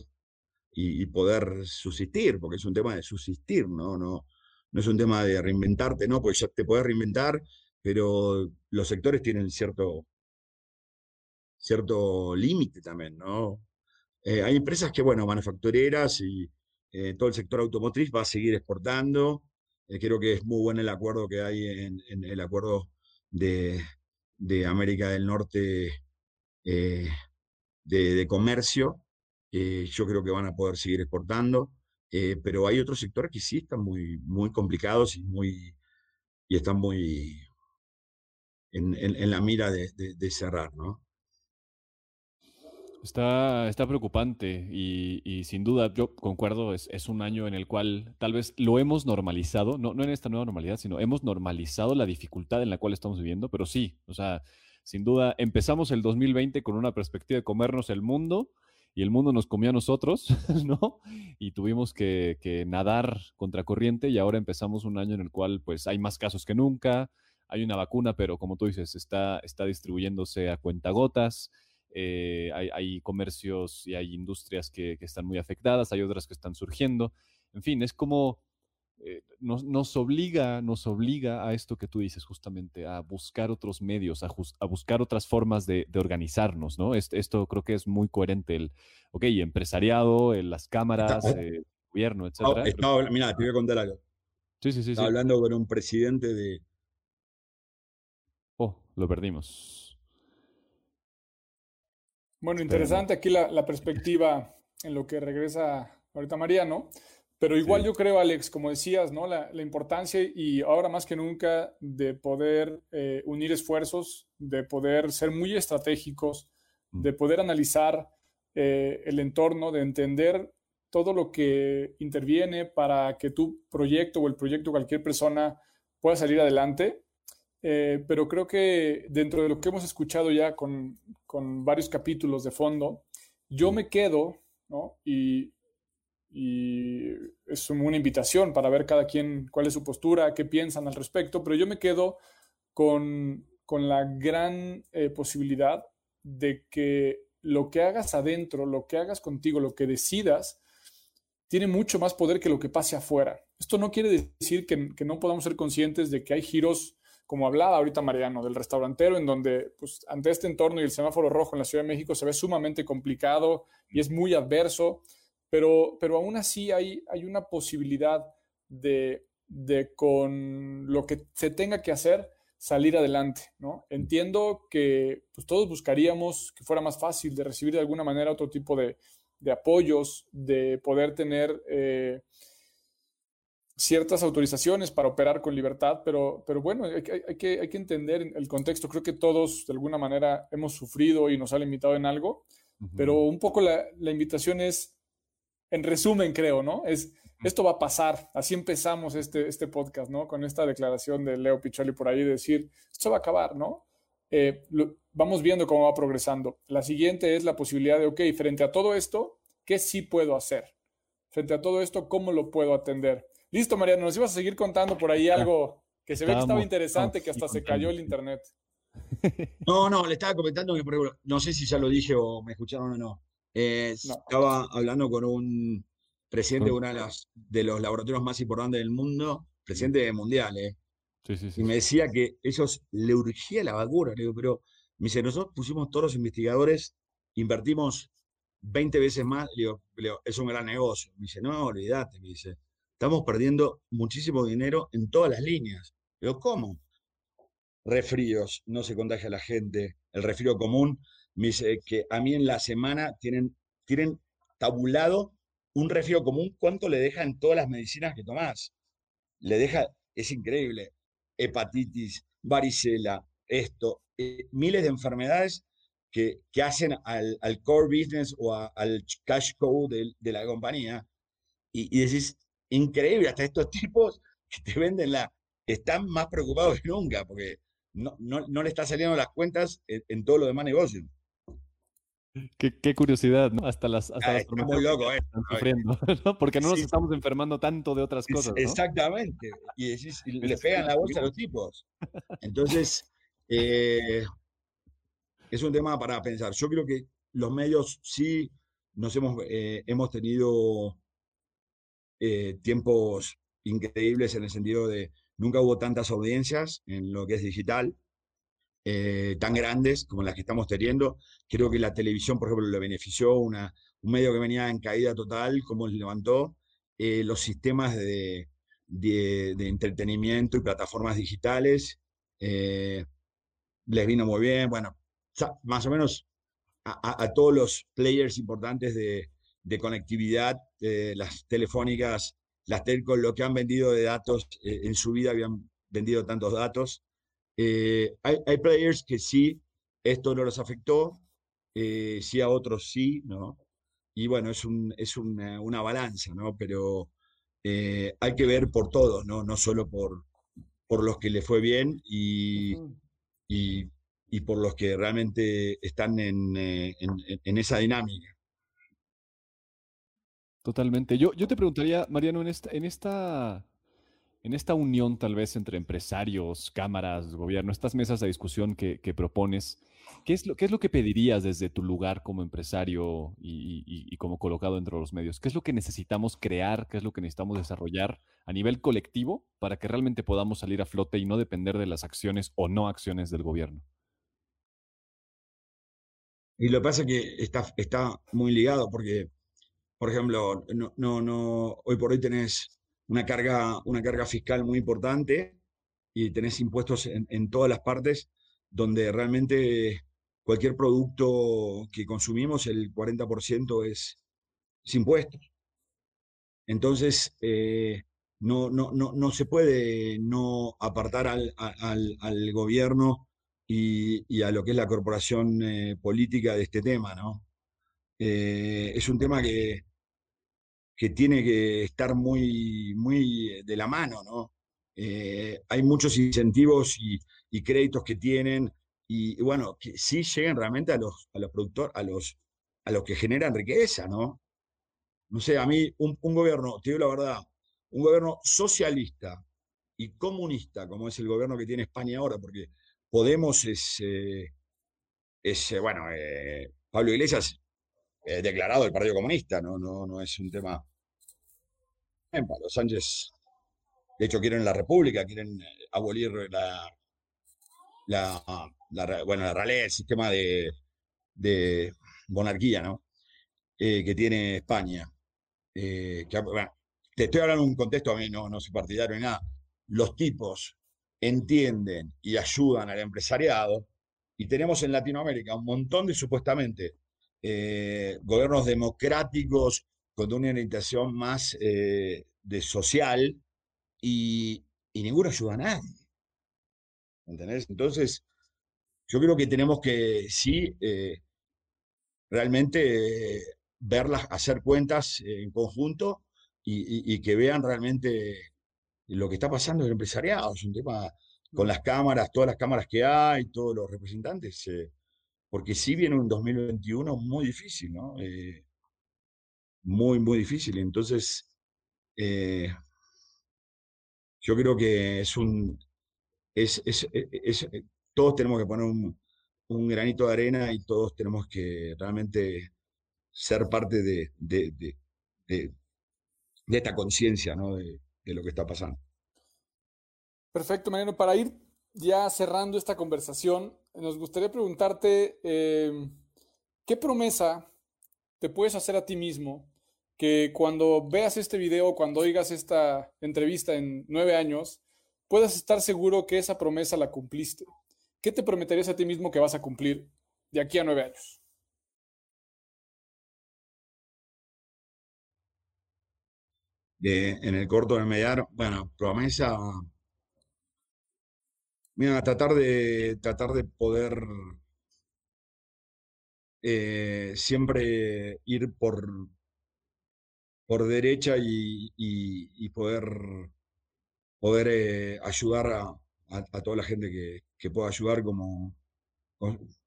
y, poder subsistir, porque es un tema de subsistir, ¿no? No, no es un tema de reinventarte, ¿no? Porque ya te puedes reinventar, pero los sectores tienen cierto cierto límite también, ¿no? Eh, hay empresas que, bueno, manufactureras y eh, todo el sector automotriz va a seguir exportando. Eh, creo que es muy bueno el acuerdo que hay en, el acuerdo de, de, América del Norte de, de, comercio. yo creo que van a poder seguir exportando. pero hay otros sectores que sí están muy, muy complicados y, muy, y están muy en, en, la mira de, de cerrar, ¿no? Está, está preocupante y, sin duda yo concuerdo, es, es, un año en el cual tal vez lo hemos normalizado, no, no en esta nueva normalidad, sino hemos normalizado la dificultad en la cual estamos viviendo, pero sí, o sea, sin duda empezamos el 2020 con una perspectiva de comernos el mundo y el mundo nos comió a nosotros, [LAUGHS] ¿no? Y tuvimos que, que nadar contracorriente y ahora empezamos un año en el cual pues hay más casos que nunca, hay una vacuna, pero como tú dices, está, está distribuyéndose a cuentagotas. Eh, hay, comercios y hay industrias que, están muy afectadas, hay otras que están surgiendo. En fin, es como eh, nos, obliga, nos obliga a esto que tú dices justamente, a buscar otros medios, a, buscar otras formas de, organizarnos, ¿no? esto creo que es muy coherente, el, ok, empresariado, las cámaras, el gobierno, etcétera. mira, te voy a contar algo. Sí, sí, sí. Estaba hablando con un presidente de... Oh, lo perdimos. Bueno, interesante aquí la, perspectiva en lo que regresa ahorita Mariano, pero igual yo creo, Alex, como decías, ¿no? La, importancia y ahora más que nunca de poder eh, unir esfuerzos, de poder ser muy estratégicos, mm. de poder analizar eh, el entorno, de entender todo lo que interviene para que tu proyecto o el proyecto de cualquier persona pueda salir adelante. Eh, pero creo que dentro de lo que hemos escuchado ya con, con varios capítulos de fondo, yo me quedo, ¿no? Y, y es una invitación para ver cada quien cuál es su postura, qué piensan al respecto, pero yo me quedo con, con la gran eh, posibilidad de que lo que hagas adentro, lo que hagas contigo, lo que decidas, tiene mucho más poder que lo que pase afuera. Esto no quiere decir que, que no podamos ser conscientes de que hay giros, como hablaba ahorita Mariano, del restaurantero, en donde pues, ante este entorno y el semáforo rojo en la Ciudad de México se ve sumamente complicado y es muy adverso, pero, pero aún así hay, hay una posibilidad de, de con lo que se tenga que hacer, salir adelante, ¿no? Entiendo que pues, todos buscaríamos que fuera más fácil de recibir de alguna manera otro tipo de, de apoyos, de poder tener eh, ciertas autorizaciones para operar con libertad, pero, pero bueno, hay, hay, que, hay que entender el contexto. Creo que todos de alguna manera hemos sufrido y nos ha limitado en algo, uh -huh. pero un poco la, la invitación es, en resumen, creo, ¿no? Es esto va a pasar. Así empezamos este, este podcast, ¿no? Con esta declaración de Leo Picholi por ahí de decir, esto va a acabar, ¿no? Eh, lo, vamos viendo cómo va progresando. La siguiente es la posibilidad de, ok, frente a todo esto, ¿qué sí puedo hacer? Frente a todo esto, ¿cómo lo puedo atender? Listo, Mariano, nos ibas a seguir contando por ahí algo que se ve que estaba interesante, que hasta se cayó el internet. No, no, le estaba comentando que, por ejemplo, no sé si ya lo dije o me escucharon o no. Eh, no. Estaba hablando con un presidente de uno de, las, de los laboratorios más importantes del mundo, presidente mundial, ¿eh? Sí, sí, sí. Y me decía que ellos le urgía la vacuna. Le digo, pero me dice, nosotros pusimos todos los investigadores, invertimos 20 veces más. Le digo, le digo, es un gran negocio. Me dice, no, olvídate, me dice, estamos perdiendo muchísimo dinero en todas las líneas. Le digo, ¿cómo? Refríos, no se contagia la gente. El resfrío común, dice que a mí en la semana tienen, tienen tabulado un resfrío común, ¿cuánto le deja en todas las medicinas que tomás? Le deja, es increíble, hepatitis, varicela, esto, eh, miles de enfermedades que, que hacen al, al, core business o al cash cow de, de la compañía. Y, y, decís, increíble, hasta estos [LAUGHS] tipos que te venden la, están más preocupados que nunca, porque no, no, no le está saliendo las cuentas en, en todo lo demás negocio. Qué, qué, curiosidad, ¿no? Hasta las, hasta ah, las muy loco, ¿eh? están sufriendo, [LAUGHS] ¿no? Porque no nos estamos enfermando tanto de otras cosas. ¿no? Exactamente. Y, decís, y le pegan la bolsa a los tipos. Entonces, eh, es un tema para pensar. Yo creo que los medios sí nos hemos, eh, hemos tenido eh, tiempos increíbles en el sentido de nunca hubo tantas audiencias en lo que es digital eh, tan grandes como las que estamos teniendo. Creo que la televisión, por ejemplo, le benefició una, un medio que venía en caída total, como levantó eh, los sistemas de, de, de, entretenimiento y plataformas digitales. Eh, les vino muy bien, bueno, más o menos a, a, a todos los players importantes de, de conectividad, eh, las telefónicas, las telcos, lo que han vendido de datos eh, en su vida habían vendido tantos datos. Eh, hay, hay, players que sí, esto no los afectó, eh, sí a otros sí, ¿no? Y bueno, es, un, es una, una balanza, ¿no? Pero eh, hay que ver por todos, ¿no? No solo por, por los que le fue bien y, y, y por los que realmente están en, en, en esa dinámica. Totalmente. Yo, yo te preguntaría, Mariano, en esta, en esta en esta unión tal vez entre empresarios, cámaras, gobierno, estas mesas de discusión que, propones, ¿qué es, lo, ¿qué es, lo, que pedirías desde tu lugar como empresario y, como colocado dentro de los medios? ¿Qué es lo que necesitamos crear? ¿Qué es lo que necesitamos desarrollar a nivel colectivo para que realmente podamos salir a flote y no depender de las acciones o no acciones del gobierno? Y lo que pasa es que está, está muy ligado porque, por ejemplo, no, no, no, hoy por hoy tenés una carga, una carga fiscal muy importante y tenés impuestos en, todas las partes donde realmente cualquier producto que consumimos, el 40% es, es impuestos. Entonces, eh, no, no, no, no se puede no apartar al, al, al gobierno y, y, a lo que es la corporación eh, política de este tema, ¿no? Eh, es un tema que que tiene que estar muy, muy de la mano, ¿no? Eh, hay muchos incentivos y, créditos que tienen, y, bueno, que sí lleguen realmente a los, a los productores, a los, a los que generan riqueza, ¿no? No sé, a mí un, gobierno, te digo la verdad, un gobierno socialista y comunista, como es el gobierno que tiene España ahora, porque Podemos es, eh, es eh, bueno, Pablo Iglesias declarado el Partido Comunista, ¿no? No, no es un tema. Los Sánchez de hecho, quieren la república, quieren eh, abolir la, la, bueno, la realidad, el sistema de, monarquía, ¿no? Eh, que tiene España. Eh, te estoy hablando de un contexto, a mí no, no soy partidario ni nada. Los tipos entienden y ayudan al empresariado, y tenemos en Latinoamérica un montón de supuestamente gobiernos democráticos con una orientación más de social, y, ninguno ayuda a nadie. ¿Entendés? Entonces, yo creo que tenemos que sí eh, realmente verlas, hacer cuentas en conjunto y, que vean realmente lo que está pasando en el empresariado. Es un tema con las cámaras, todas las cámaras que hay, todos los representantes, eh, porque sí viene un 2021 muy difícil, ¿no? Eh, muy, muy difícil. Entonces, yo creo que es un. Es, es, e, eh, todos tenemos que poner un, granito de arena y todos tenemos que realmente ser parte de, de, esta conciencia ¿no? de, lo que está pasando. Perfecto, Mariano. Para ir ya cerrando esta conversación, nos gustaría preguntarte em, qué promesa te puedes hacer a ti mismo que cuando veas este video, cuando oigas esta entrevista en nueve años, puedas estar seguro que esa promesa la cumpliste. ¿Qué te prometerías a ti mismo que vas a cumplir de aquí a nueve años? De, en el corto de mediano, bueno, promesa. Mira, tratar de tratar de poder eh, siempre ir por, por derecha y, poder, poder eh, ayudar a, toda la gente que, pueda ayudar como,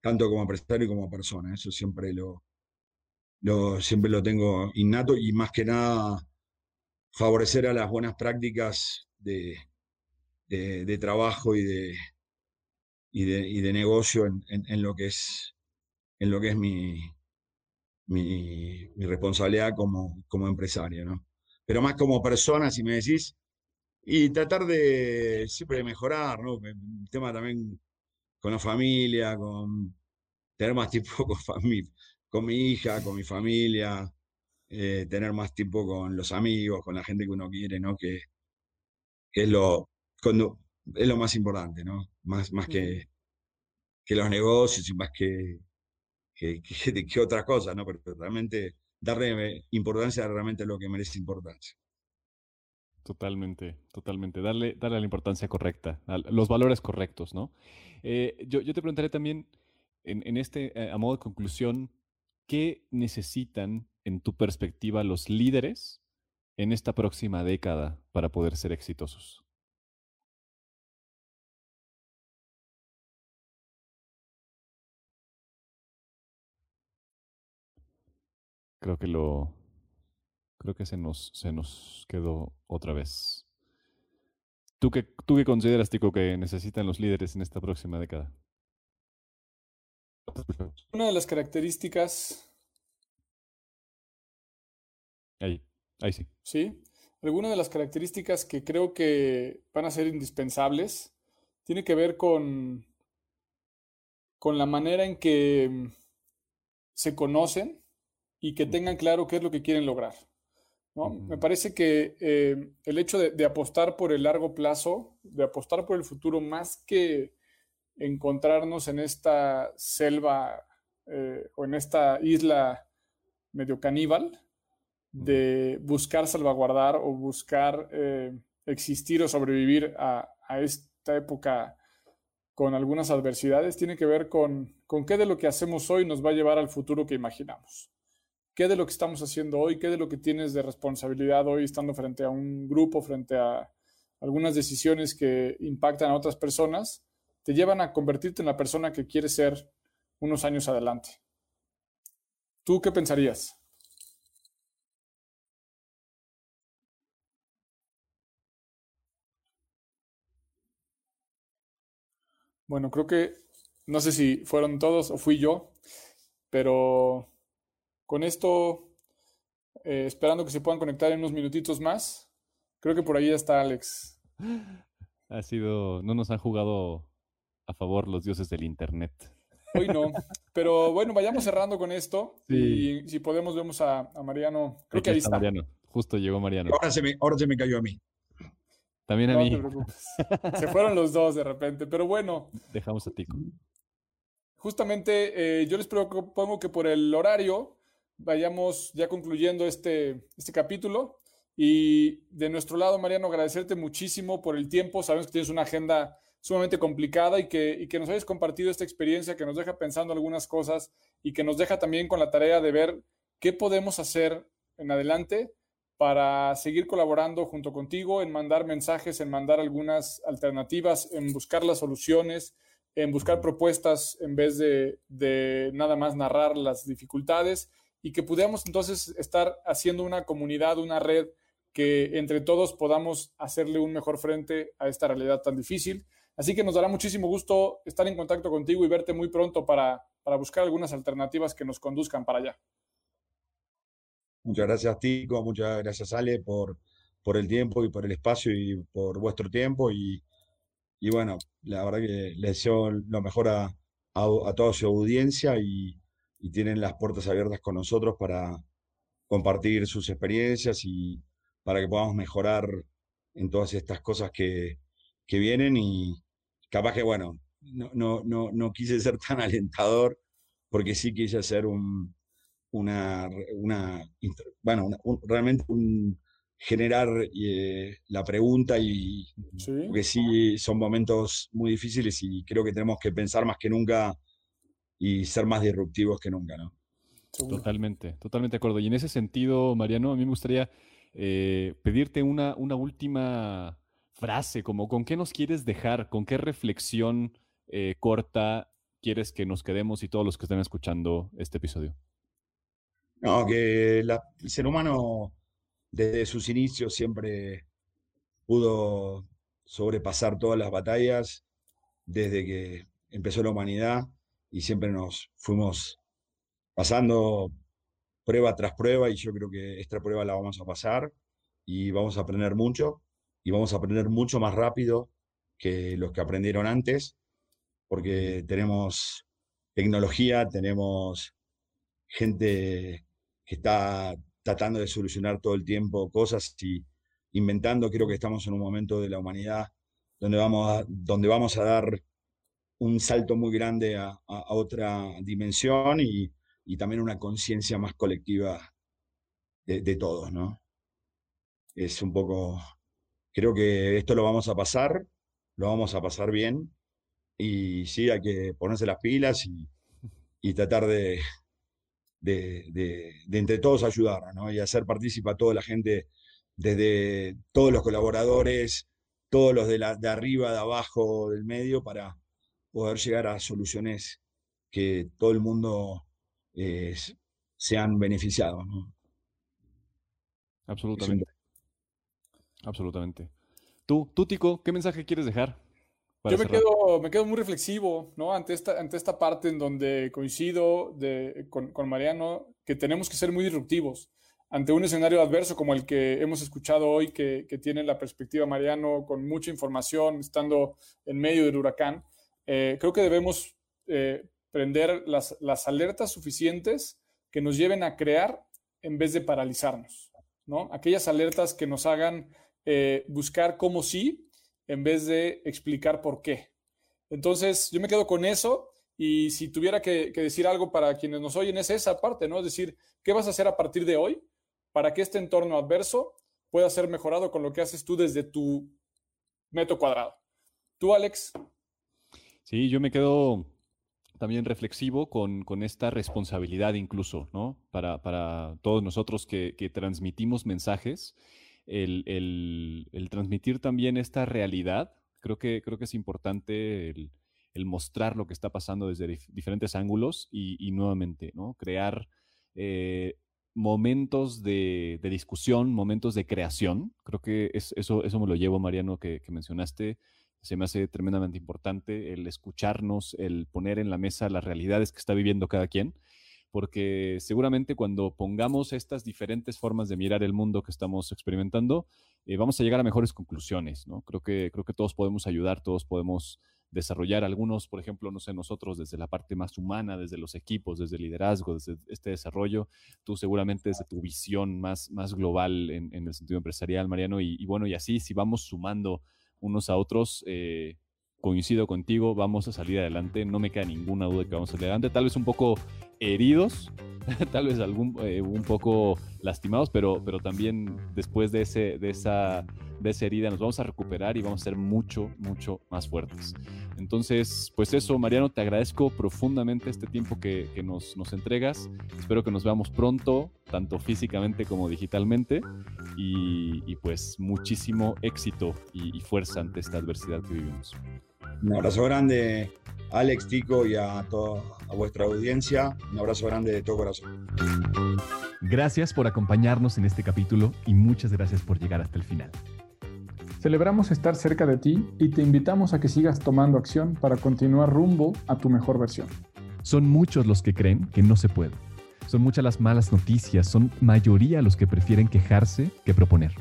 tanto como empresario como persona. Eso siempre lo, lo, siempre lo tengo innato y más que nada favorecer a las buenas prácticas de, de, trabajo y de, y de, y de negocio en, en, lo que es, en lo que es mi, mi, responsabilidad como, como empresario, ¿no? Pero más como persona, si me decís, y tratar de siempre mejorar, ¿no? El tema también con la familia, con tener más tiempo [LAUGHS] con, con mi hija, con mi familia, eh, tener más tiempo con los amigos, con la gente que uno quiere, ¿no? Que, es lo, cuando, es lo más importante, ¿no? Más, más que, que los negocios y más que, que, que, otra cosa, ¿no? Pero, realmente darle importancia a realmente lo que merece importancia. Totalmente, totalmente. Darle, darle la importancia correcta, los valores correctos, ¿no? Eh, yo, yo, te preguntaré también, en, en este, eh, a modo de conclusión, ¿qué necesitan, en tu perspectiva, los líderes en esta próxima década para poder ser exitosos? Creo que lo. Creo que se nos, se nos quedó otra vez. ¿Tú qué, ¿Tú qué consideras, Tico, que necesitan los líderes en esta próxima década? Una de las características. Ahí, ahí sí. Sí. Alguna de las características que creo que van a ser indispensables tiene que ver con, con la manera en que se conocen y que tengan claro qué es lo que quieren lograr. ¿no? Me parece que eh, el hecho de, apostar por el largo plazo, de apostar por el futuro, más que encontrarnos en esta selva eh, o en esta isla medio caníbal, de buscar salvaguardar o buscar eh, existir o sobrevivir a, a, esta época con algunas adversidades, tiene que ver con, con qué de lo que hacemos hoy nos va a llevar al futuro que imaginamos qué de lo que estamos haciendo hoy, qué de lo que tienes de responsabilidad hoy estando frente a un grupo, frente a algunas decisiones que impactan a otras personas, te llevan a convertirte en la persona que quieres ser unos años adelante. ¿Tú qué pensarías? Bueno, creo que no sé si fueron todos o fui yo, pero con esto, eh, esperando que se puedan conectar en unos minutitos más, creo que por ahí está Alex. Ha sido, no nos han jugado a favor los dioses del Internet. Hoy no, [LAUGHS] pero bueno, vayamos cerrando con esto y si podemos vemos a, Mariano. Creo que ahí está. Mariano. Justo llegó Mariano. Ahora se me, ahora se me cayó a mí. También a no mí. Te preocupes. Se fueron los dos de repente, pero bueno. Dejamos a Tico. Justamente eh, yo les propongo que por el horario vayamos ya concluyendo este, este capítulo. Y de nuestro lado, Mariano, agradecerte muchísimo por el tiempo. Sabemos que tienes una agenda sumamente complicada y que, y que nos hayas compartido esta experiencia que nos deja pensando algunas cosas y que nos deja también con la tarea de ver qué podemos hacer en adelante para seguir colaborando junto contigo en mandar mensajes, en mandar algunas alternativas, en buscar las soluciones, en buscar propuestas en vez de, nada más narrar las dificultades y que pudiéramos entonces estar haciendo una comunidad, una red que entre todos podamos hacerle un mejor frente a esta realidad tan difícil. Así que nos dará muchísimo gusto estar en contacto contigo y verte muy pronto para, para buscar algunas alternativas que nos conduzcan para allá. Muchas gracias, Tico. Muchas gracias, Ale, por, por el tiempo y por el espacio y por vuestro tiempo. Y, y bueno, la verdad que les deseo lo mejor a, a, toda su audiencia y, y, tienen las puertas abiertas con nosotros para compartir sus experiencias y para que podamos mejorar en todas estas cosas que, que vienen. Y capaz que, bueno, no, no, no, no quise ser tan alentador porque sí quise hacer un, una, una bueno, realmente un, generar eh, la pregunta y que sí son momentos muy difíciles y creo que tenemos que pensar más que nunca y ser más disruptivos que nunca, ¿no? Totalmente, totalmente de acuerdo. Y en ese sentido, Mariano, a mí me gustaría eh, pedirte una, una última frase, como con qué nos quieres dejar, con qué reflexión eh, corta quieres que nos quedemos y todos los que estén escuchando este episodio. No, que el ser humano desde sus inicios siempre pudo sobrepasar todas las batallas desde que empezó la humanidad y siempre nos fuimos pasando prueba tras prueba y yo creo que esta prueba la vamos a pasar y vamos a aprender mucho y vamos a aprender mucho más rápido que los que aprendieron antes porque tenemos tecnología, tenemos gente que está tratando de solucionar todo el tiempo cosas y inventando. Creo que estamos en un momento de la humanidad donde vamos a, donde vamos a dar un salto muy grande a, otra dimensión y, también una conciencia más colectiva de, todos, ¿no? Es un poco, creo que esto lo vamos a pasar, lo vamos a pasar bien y sí, hay que ponerse las pilas y tratar de, entre todos ayudar y hacer partícipe a toda la gente, desde todos los colaboradores, todos los de arriba, de abajo, del medio, para poder llegar a soluciones que todo el mundo eh, sean beneficiados. Absolutamente. Absolutamente. Tú, tú, Tico, ¿qué mensaje quieres dejar? Yo me quedo, me quedo muy reflexivo, ¿no? Ante esta, ante esta parte en donde coincido de, con, con, Mariano, que tenemos que ser muy disruptivos ante un escenario adverso como el que hemos escuchado hoy, que, que tiene la perspectiva Mariano con mucha información, estando en medio del huracán. Eh, creo que debemos eh, prender las, las alertas suficientes que nos lleven a crear en vez de paralizarnos, ¿no? Aquellas alertas que nos hagan eh, buscar cómo sí en vez de explicar por qué. Entonces, yo me quedo con eso y si tuviera que, decir algo para quienes nos oyen es esa parte, ¿no? Es decir, ¿qué vas a hacer a partir de hoy para que este entorno adverso pueda ser mejorado con lo que haces tú desde tu metro cuadrado? Tú, Alex. Sí, yo me quedo también reflexivo con, esta responsabilidad incluso, ¿no? Para, todos nosotros que, transmitimos mensajes, el, transmitir también esta realidad, creo que, creo que es importante el, mostrar lo que está pasando desde diferentes ángulos y, nuevamente, ¿no? Crear eh, momentos de, discusión, momentos de creación. Creo que eso, eso me lo llevo, Mariano, que mencionaste se me hace tremendamente importante el escucharnos, el poner en la mesa las realidades que está viviendo cada quien, porque seguramente cuando pongamos estas diferentes formas de mirar el mundo que estamos experimentando, eh, vamos a llegar a mejores conclusiones, ¿no? Creo que, creo que todos podemos ayudar, todos podemos desarrollar algunos, por ejemplo, no sé, nosotros desde la parte más humana, desde los equipos, desde el liderazgo, desde este desarrollo, tú seguramente desde tu visión más, más global en, el sentido empresarial, Mariano, y, y, bueno, y así, si vamos sumando unos a otros. Eh, coincido contigo, vamos a salir adelante, no me queda ninguna duda de que vamos a salir adelante, tal vez un poco heridos, [LAUGHS] tal vez algún, eh, un poco lastimados, pero, pero también después de, ese, de, esa, de esa herida nos vamos a recuperar y vamos a ser mucho, mucho más fuertes. Entonces, pues eso, Mariano, te agradezco profundamente este tiempo que, que nos, nos entregas. Espero que nos veamos pronto, tanto físicamente como digitalmente, y, y pues muchísimo éxito y, y fuerza ante esta adversidad que vivimos. Un abrazo grande, Alex, Tico y a toda a vuestra audiencia. Un abrazo grande de todo corazón. Gracias por acompañarnos en este capítulo y muchas gracias por llegar hasta el final. Celebramos estar cerca de ti y te invitamos a que sigas tomando acción para continuar rumbo a tu mejor versión. Son muchos los que creen que no se puede. Son muchas las malas noticias, son mayoría los que prefieren quejarse que proponer.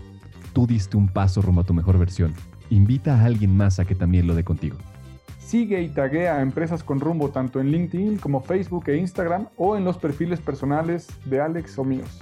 Tú diste un paso rumbo a tu mejor versión invita a alguien más a que también lo dé contigo. Sigue y taguea a Empresas con Rumbo tanto en LinkedIn como Facebook e Instagram o en los perfiles personales de Alex o míos.